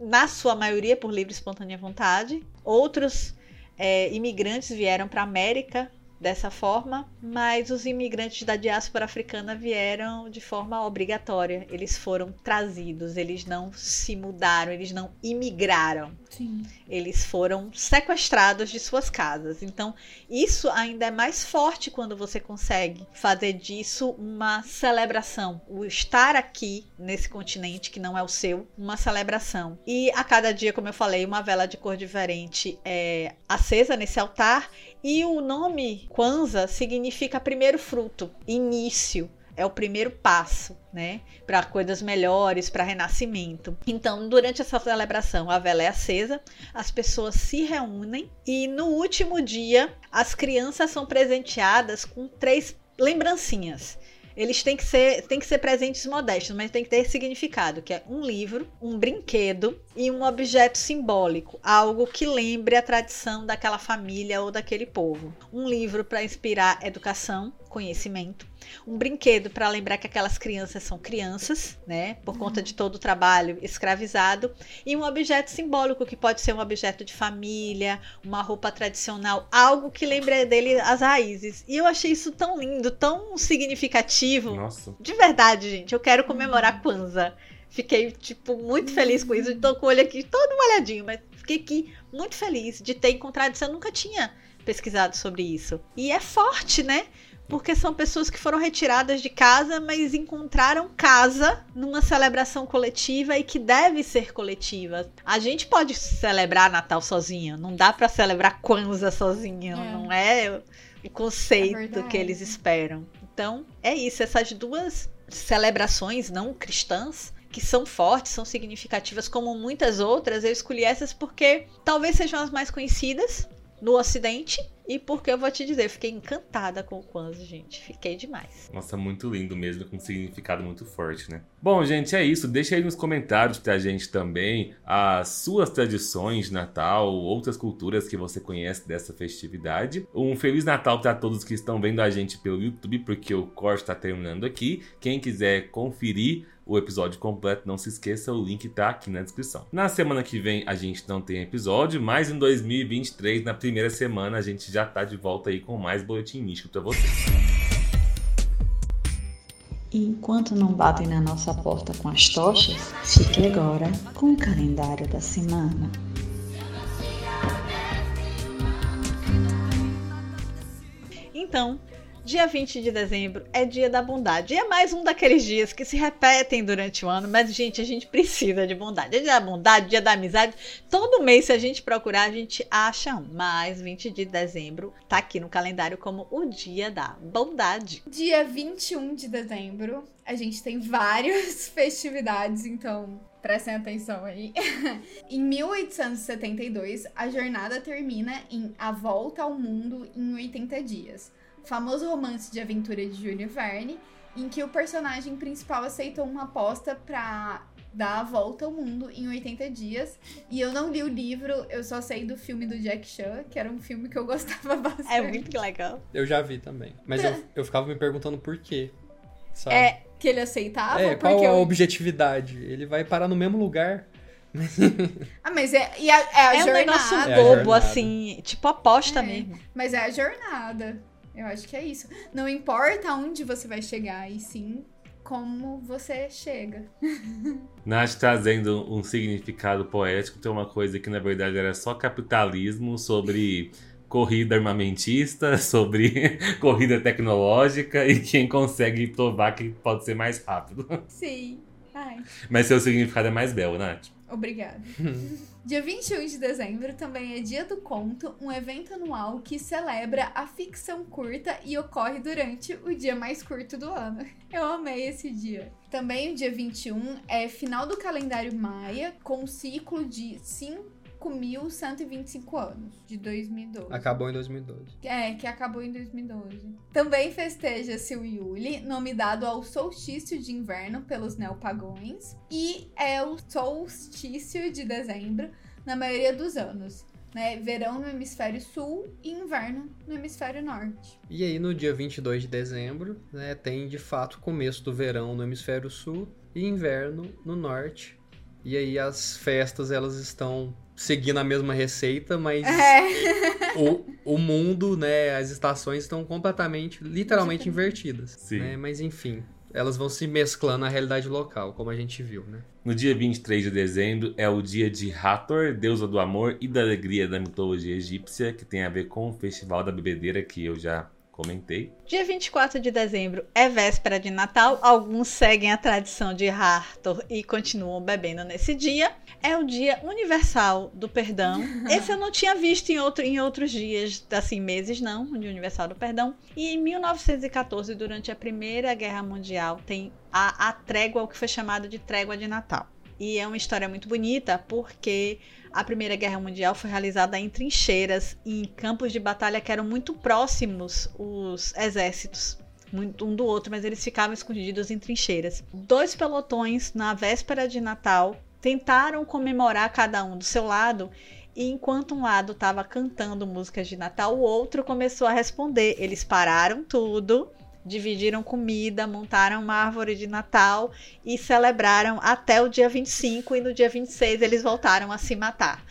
na sua maioria por livre e espontânea vontade. Outros é, imigrantes vieram para a América dessa forma, mas os imigrantes da diáspora africana vieram de forma obrigatória. Eles foram trazidos, eles não se mudaram, eles não imigraram Sim. eles foram sequestrados de suas casas. Então, isso ainda é mais forte quando você consegue fazer disso uma celebração. O estar aqui nesse continente que não é o seu, uma celebração. E a cada dia, como eu falei, uma vela de cor diferente é acesa nesse altar. E o nome Kwanzaa significa primeiro fruto, início. É o primeiro passo, né? Para coisas melhores, para renascimento. Então, durante essa celebração, a vela é acesa, as pessoas se reúnem e no último dia as crianças são presenteadas com três lembrancinhas. Eles têm que ser, têm que ser presentes modestos, mas tem que ter significado, que é um livro, um brinquedo e um objeto simbólico, algo que lembre a tradição daquela família ou daquele povo. Um livro para inspirar educação, conhecimento, um brinquedo para lembrar que aquelas crianças são crianças, né, por conta de todo o trabalho escravizado, e um objeto simbólico que pode ser um objeto de família, uma roupa tradicional, algo que lembre dele as raízes. E eu achei isso tão lindo, tão significativo. Nossa. De verdade, gente, eu quero comemorar Kwanzaa. Fiquei, tipo, muito feliz com isso. Tô com o olho aqui todo molhadinho, mas fiquei aqui muito feliz de ter encontrado isso. Eu nunca tinha pesquisado sobre isso. E é forte, né? Porque são pessoas que foram retiradas de casa, mas encontraram casa numa celebração coletiva e que deve ser coletiva. A gente pode celebrar Natal sozinha, não dá pra celebrar Kwanzaa sozinha, É. não é o conceito É que eles esperam. Então, é isso, essas duas celebrações não cristãs que são fortes, são significativas como muitas outras, eu escolhi essas porque talvez sejam as mais conhecidas no ocidente e porque eu vou te dizer, fiquei encantada com o Kwanzaa, gente, fiquei demais. Nossa, muito lindo mesmo, com um significado muito forte, né? Bom, gente, é isso. Deixa aí nos comentários pra gente também as suas tradições de Natal, outras culturas que você conhece dessa festividade. Um Feliz Natal pra todos que estão vendo a gente pelo YouTube, porque o corte tá terminando aqui. Quem quiser conferir o episódio completo, não se esqueça, o link tá aqui na descrição. Na semana que vem a gente não tem episódio, mas em 2023, na primeira semana, a gente já tá de volta aí com mais boletim místico pra vocês. E enquanto não batem na nossa porta com as tochas, fique agora com o calendário da semana. Então, dia 20 de dezembro é dia da bondade. E é mais um daqueles dias que se repetem durante o ano, mas, gente, a gente precisa de bondade. É dia da bondade, dia da amizade. Todo mês, se a gente procurar, a gente acha um. Mas 20 de dezembro tá aqui no calendário como o dia da bondade. Dia 21 de dezembro, a gente tem várias [LAUGHS] festividades, então prestem atenção aí. [LAUGHS] em 1872, a jornada termina em A Volta ao Mundo em 80 Dias, famoso romance de aventura de Júlio Verne, em que o personagem principal aceitou uma aposta pra dar a volta ao mundo em 80 dias. E eu não li o livro, eu só sei do filme do Jack Chan, que era um filme que eu [LAUGHS] gostava bastante. É muito legal. Eu já vi também. Mas eu, eu ficava me perguntando por quê. Sabe? É, Que ele aceitava, É, qual a eu- objetividade? Ele vai parar no mesmo lugar. [LAUGHS] Ah, mas é, e a, é a é um jornada. negócio É bobo, jornada. assim, tipo aposta É. mesmo. Mas é a jornada. Eu acho que é isso. Não importa onde você vai chegar, e sim como você chega. [LAUGHS] Nath trazendo um significado poético, tem uma coisa que na verdade era só capitalismo sobre corrida armamentista, [LAUGHS] sobre [LAUGHS] corrida tecnológica e quem consegue provar que pode ser mais rápido. Sim. Ai, Mas seu significado é mais belo, Nath. Obrigada. [LAUGHS] Dia 21 de dezembro também é Dia do Conto, um evento anual que celebra a ficção curta e ocorre durante o dia mais curto do ano. [LAUGHS] Eu amei esse dia. Também o dia 21 é final do calendário maia, com um ciclo de 5 com 1125 anos, de 2012. Acabou em 2012. É, que acabou em 2012. Também festeja-se o Yuli, nome dado ao solstício de inverno pelos neopagões, e é o solstício de dezembro na maioria dos anos. Né? Verão no hemisfério sul e inverno no hemisfério norte. E aí, no dia 22 de dezembro, né, tem de fato o começo do verão no hemisfério sul e inverno no norte. E aí, as festas elas estão seguindo a mesma receita, mas É. o, o mundo, né, as estações estão completamente, literalmente invertidas. Sim. né? Mas enfim, elas vão se mesclando na realidade local, como a gente viu, né? No dia 23 de dezembro é o dia de Hathor, deusa do amor e da alegria da mitologia egípcia, que tem a ver com o festival da bebedeira que eu já comentei. Dia 24 de dezembro é véspera de Natal. Alguns seguem a tradição de Hathor e continuam bebendo nesse dia. É o dia universal do perdão. [LAUGHS] Esse eu não tinha visto em, outro, em outros dias, assim, meses não, o dia universal do perdão. E em 1914, durante a Primeira Guerra Mundial, tem a, a trégua, o que foi chamado de trégua de Natal. E é uma história muito bonita porque a Primeira Guerra Mundial foi realizada em trincheiras, em campos de batalha que eram muito próximos os exércitos. Um do outro, mas eles ficavam escondidos em trincheiras. Dois pelotões, na véspera de Natal, tentaram comemorar cada um do seu lado. E enquanto um lado estava cantando músicas de Natal, o outro começou a responder. Eles pararam tudo, dividiram comida, montaram uma árvore de Natal e celebraram até o dia 25 e no dia 26 eles voltaram a se matar.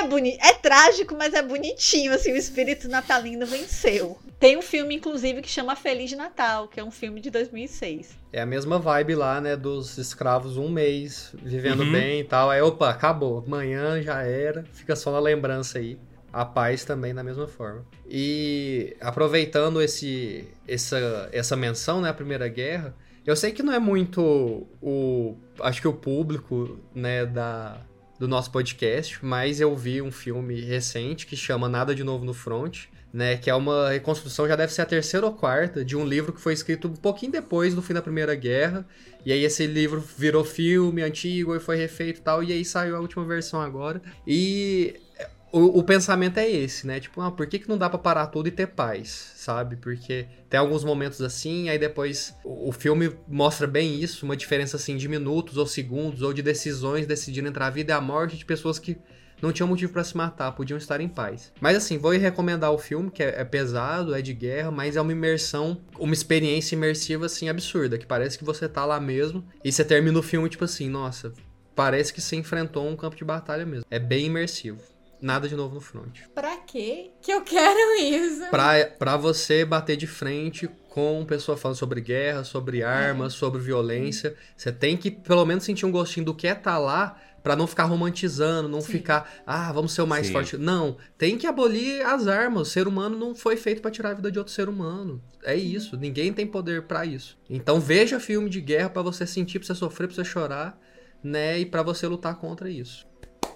É boni é trágico, mas é bonitinho, assim, o espírito natalino venceu. Tem um filme inclusive que chama Feliz Natal, que é um filme de 2006. É a mesma vibe lá, né, dos escravos um mês, vivendo Uhum. bem e tal. Aí, opa, acabou. Amanhã já era. Fica só na lembrança aí. A paz também da mesma forma. E aproveitando esse, essa, essa menção, né, a Primeira Guerra, eu sei que não é muito o... Acho que o público, né, da, do nosso podcast, mas eu vi um filme recente que chama Nada de Novo no Front, né, que é uma reconstrução, já deve ser a terceira ou quarta, de um livro que foi escrito um pouquinho depois do fim da Primeira Guerra, e aí esse livro virou filme antigo e foi refeito e tal, e aí saiu a última versão agora, e o, o pensamento é esse, né, tipo, ah, por que, que não dá pra parar tudo e ter paz, sabe, porque tem alguns momentos assim, aí depois o, o filme mostra bem isso, uma diferença assim de minutos ou segundos, ou de decisões decidindo entre a vida e a morte de pessoas que não tinham motivo pra se matar, podiam estar em paz. Mas assim, vou recomendar o filme, que é, é pesado, é de guerra, mas é uma imersão, uma experiência imersiva assim absurda, que parece que você tá lá mesmo e você termina o filme tipo assim, nossa, parece que você enfrentou um campo de batalha mesmo. É bem imersivo. Nada de novo no front. Pra quê que eu quero isso? Pra, pra você bater de frente com pessoa falando sobre guerra, sobre armas, sobre violência, você tem que pelo menos sentir um gostinho do que é tá lá Pra não ficar romantizando, não Sim. ficar, ah, vamos ser o mais Sim. forte. Não, tem que abolir as armas. O ser humano não foi feito pra tirar a vida de outro ser humano. É isso, ninguém tem poder pra isso. Então veja filme de guerra pra você sentir, pra você sofrer, pra você chorar, né, e pra você lutar contra isso.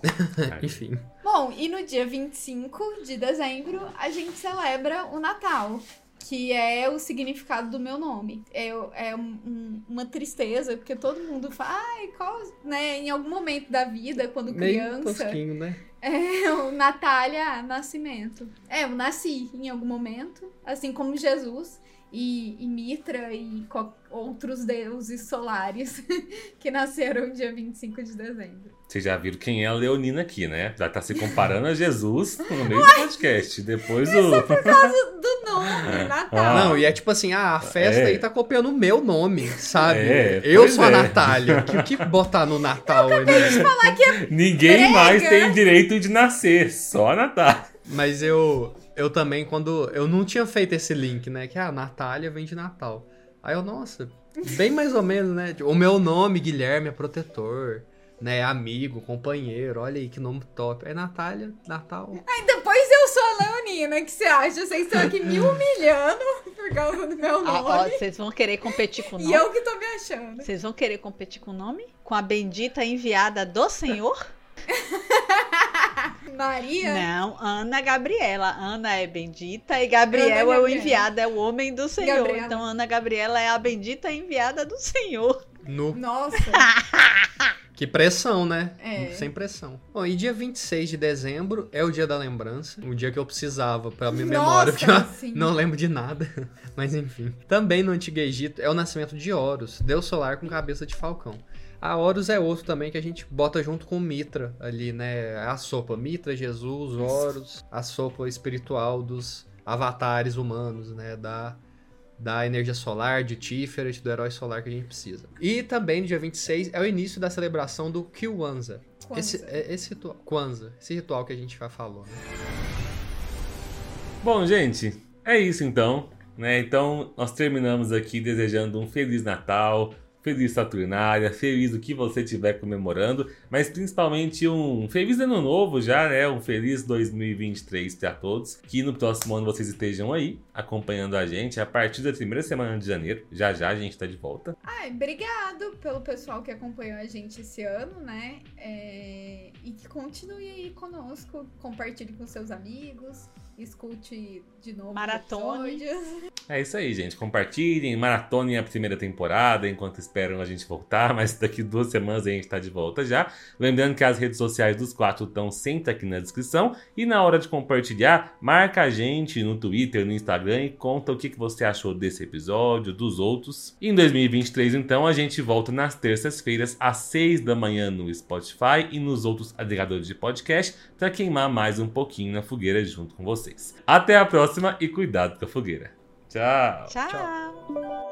[LAUGHS] Enfim. Bom, e no dia 25 de dezembro a gente celebra o Natal, que é o significado do meu nome. É, é um- um- uma tristeza, porque todo mundo fala, ai, qual, né, em algum momento da vida, quando Meio criança, tosquinho, né? [LAUGHS] é o Natália Nascimento. É, eu nasci em algum momento, assim como Jesus. E, e Mitra e outros deuses solares [LAUGHS] que nasceram dia 25 de dezembro. Vocês já viram quem é a Leonina aqui, né? Já tá se comparando a Jesus no meio do podcast. Depois o. Do nome, Natal. Ah. Não, e é tipo assim, ah, a festa É. aí tá copiando o meu nome, sabe? É, eu sou a é. Natália. O que, que botar no Natal? né? Ninguém Brega. mais tem direito de nascer, só a Natália. Mas eu, eu também, quando. Eu não tinha feito esse link, né? Que a Natália vem de Natal. Aí eu, nossa, bem mais ou menos, né? O meu nome, Guilherme, é protetor, né? Amigo, companheiro, olha aí que nome top. É Natália, Natal. Aí depois eu sou a Leonina, que você acha? Vocês estão aqui me humilhando por causa do meu Ah, ó, nome. Vocês vão querer competir com o e nome? eu que tô me achando. Vocês vão querer competir com o nome? Com a bendita enviada do Senhor? [LAUGHS] [LAUGHS] Maria. Não, Ana Gabriela. Ana é bendita e Gabriel Ana é o Gabriela. enviado, é o homem do Senhor. Gabriela. Então Ana Gabriela é a bendita enviada do Senhor. No. Nossa. [LAUGHS] Que pressão, né? É. Sem pressão. Bom, e dia 26 de dezembro é o dia da lembrança. O dia que eu precisava pra minha memória, porque eu não lembro de nada. [LAUGHS] Mas enfim. Também no Antigo Egito é o nascimento de Horus, deus solar com cabeça de falcão. A Horus é outro também que a gente bota junto com Mitra ali, né? A sopa Mitra, Jesus, Horus, a sopa espiritual dos avatares humanos, né? Da, da energia solar, de Tiferet, do herói solar que a gente precisa. E também no dia 26 é o início da celebração do Kwanzaa. Kwanzaa. Esse, é- esse ritual, Kwanzaa, esse ritual que a gente já falou, né? Bom, gente, é isso então. Né? Então, nós terminamos aqui desejando um Feliz Natal, Feliz Saturnália, feliz o que você estiver comemorando, mas principalmente um Feliz Ano Novo já, né? Um Feliz 2023 para todos. Que no próximo ano vocês estejam aí acompanhando a gente a partir da primeira semana de janeiro. Já já a gente tá de volta. Ai, obrigado pelo pessoal que acompanhou a gente esse ano, né? É, E que continue aí conosco, compartilhe com seus amigos, escute de novo. Maratone. É isso aí, gente. Compartilhem, maratonem a primeira temporada enquanto esperam a gente voltar, [LAUGHS] mas daqui duas semanas a gente tá de volta já. Lembrando que as redes sociais dos quatro estão sempre aqui na descrição. E na hora de compartilhar, marca a gente no Twitter, no Instagram e conta o que que você achou desse episódio, dos outros. Em 2023, então, a gente volta nas terças-feiras, às 6 da manhã no Spotify e nos outros agregadores de podcast para queimar mais um pouquinho na fogueira junto com vocês. Até a próxima e cuidado com a fogueira. Tchau! Tchau.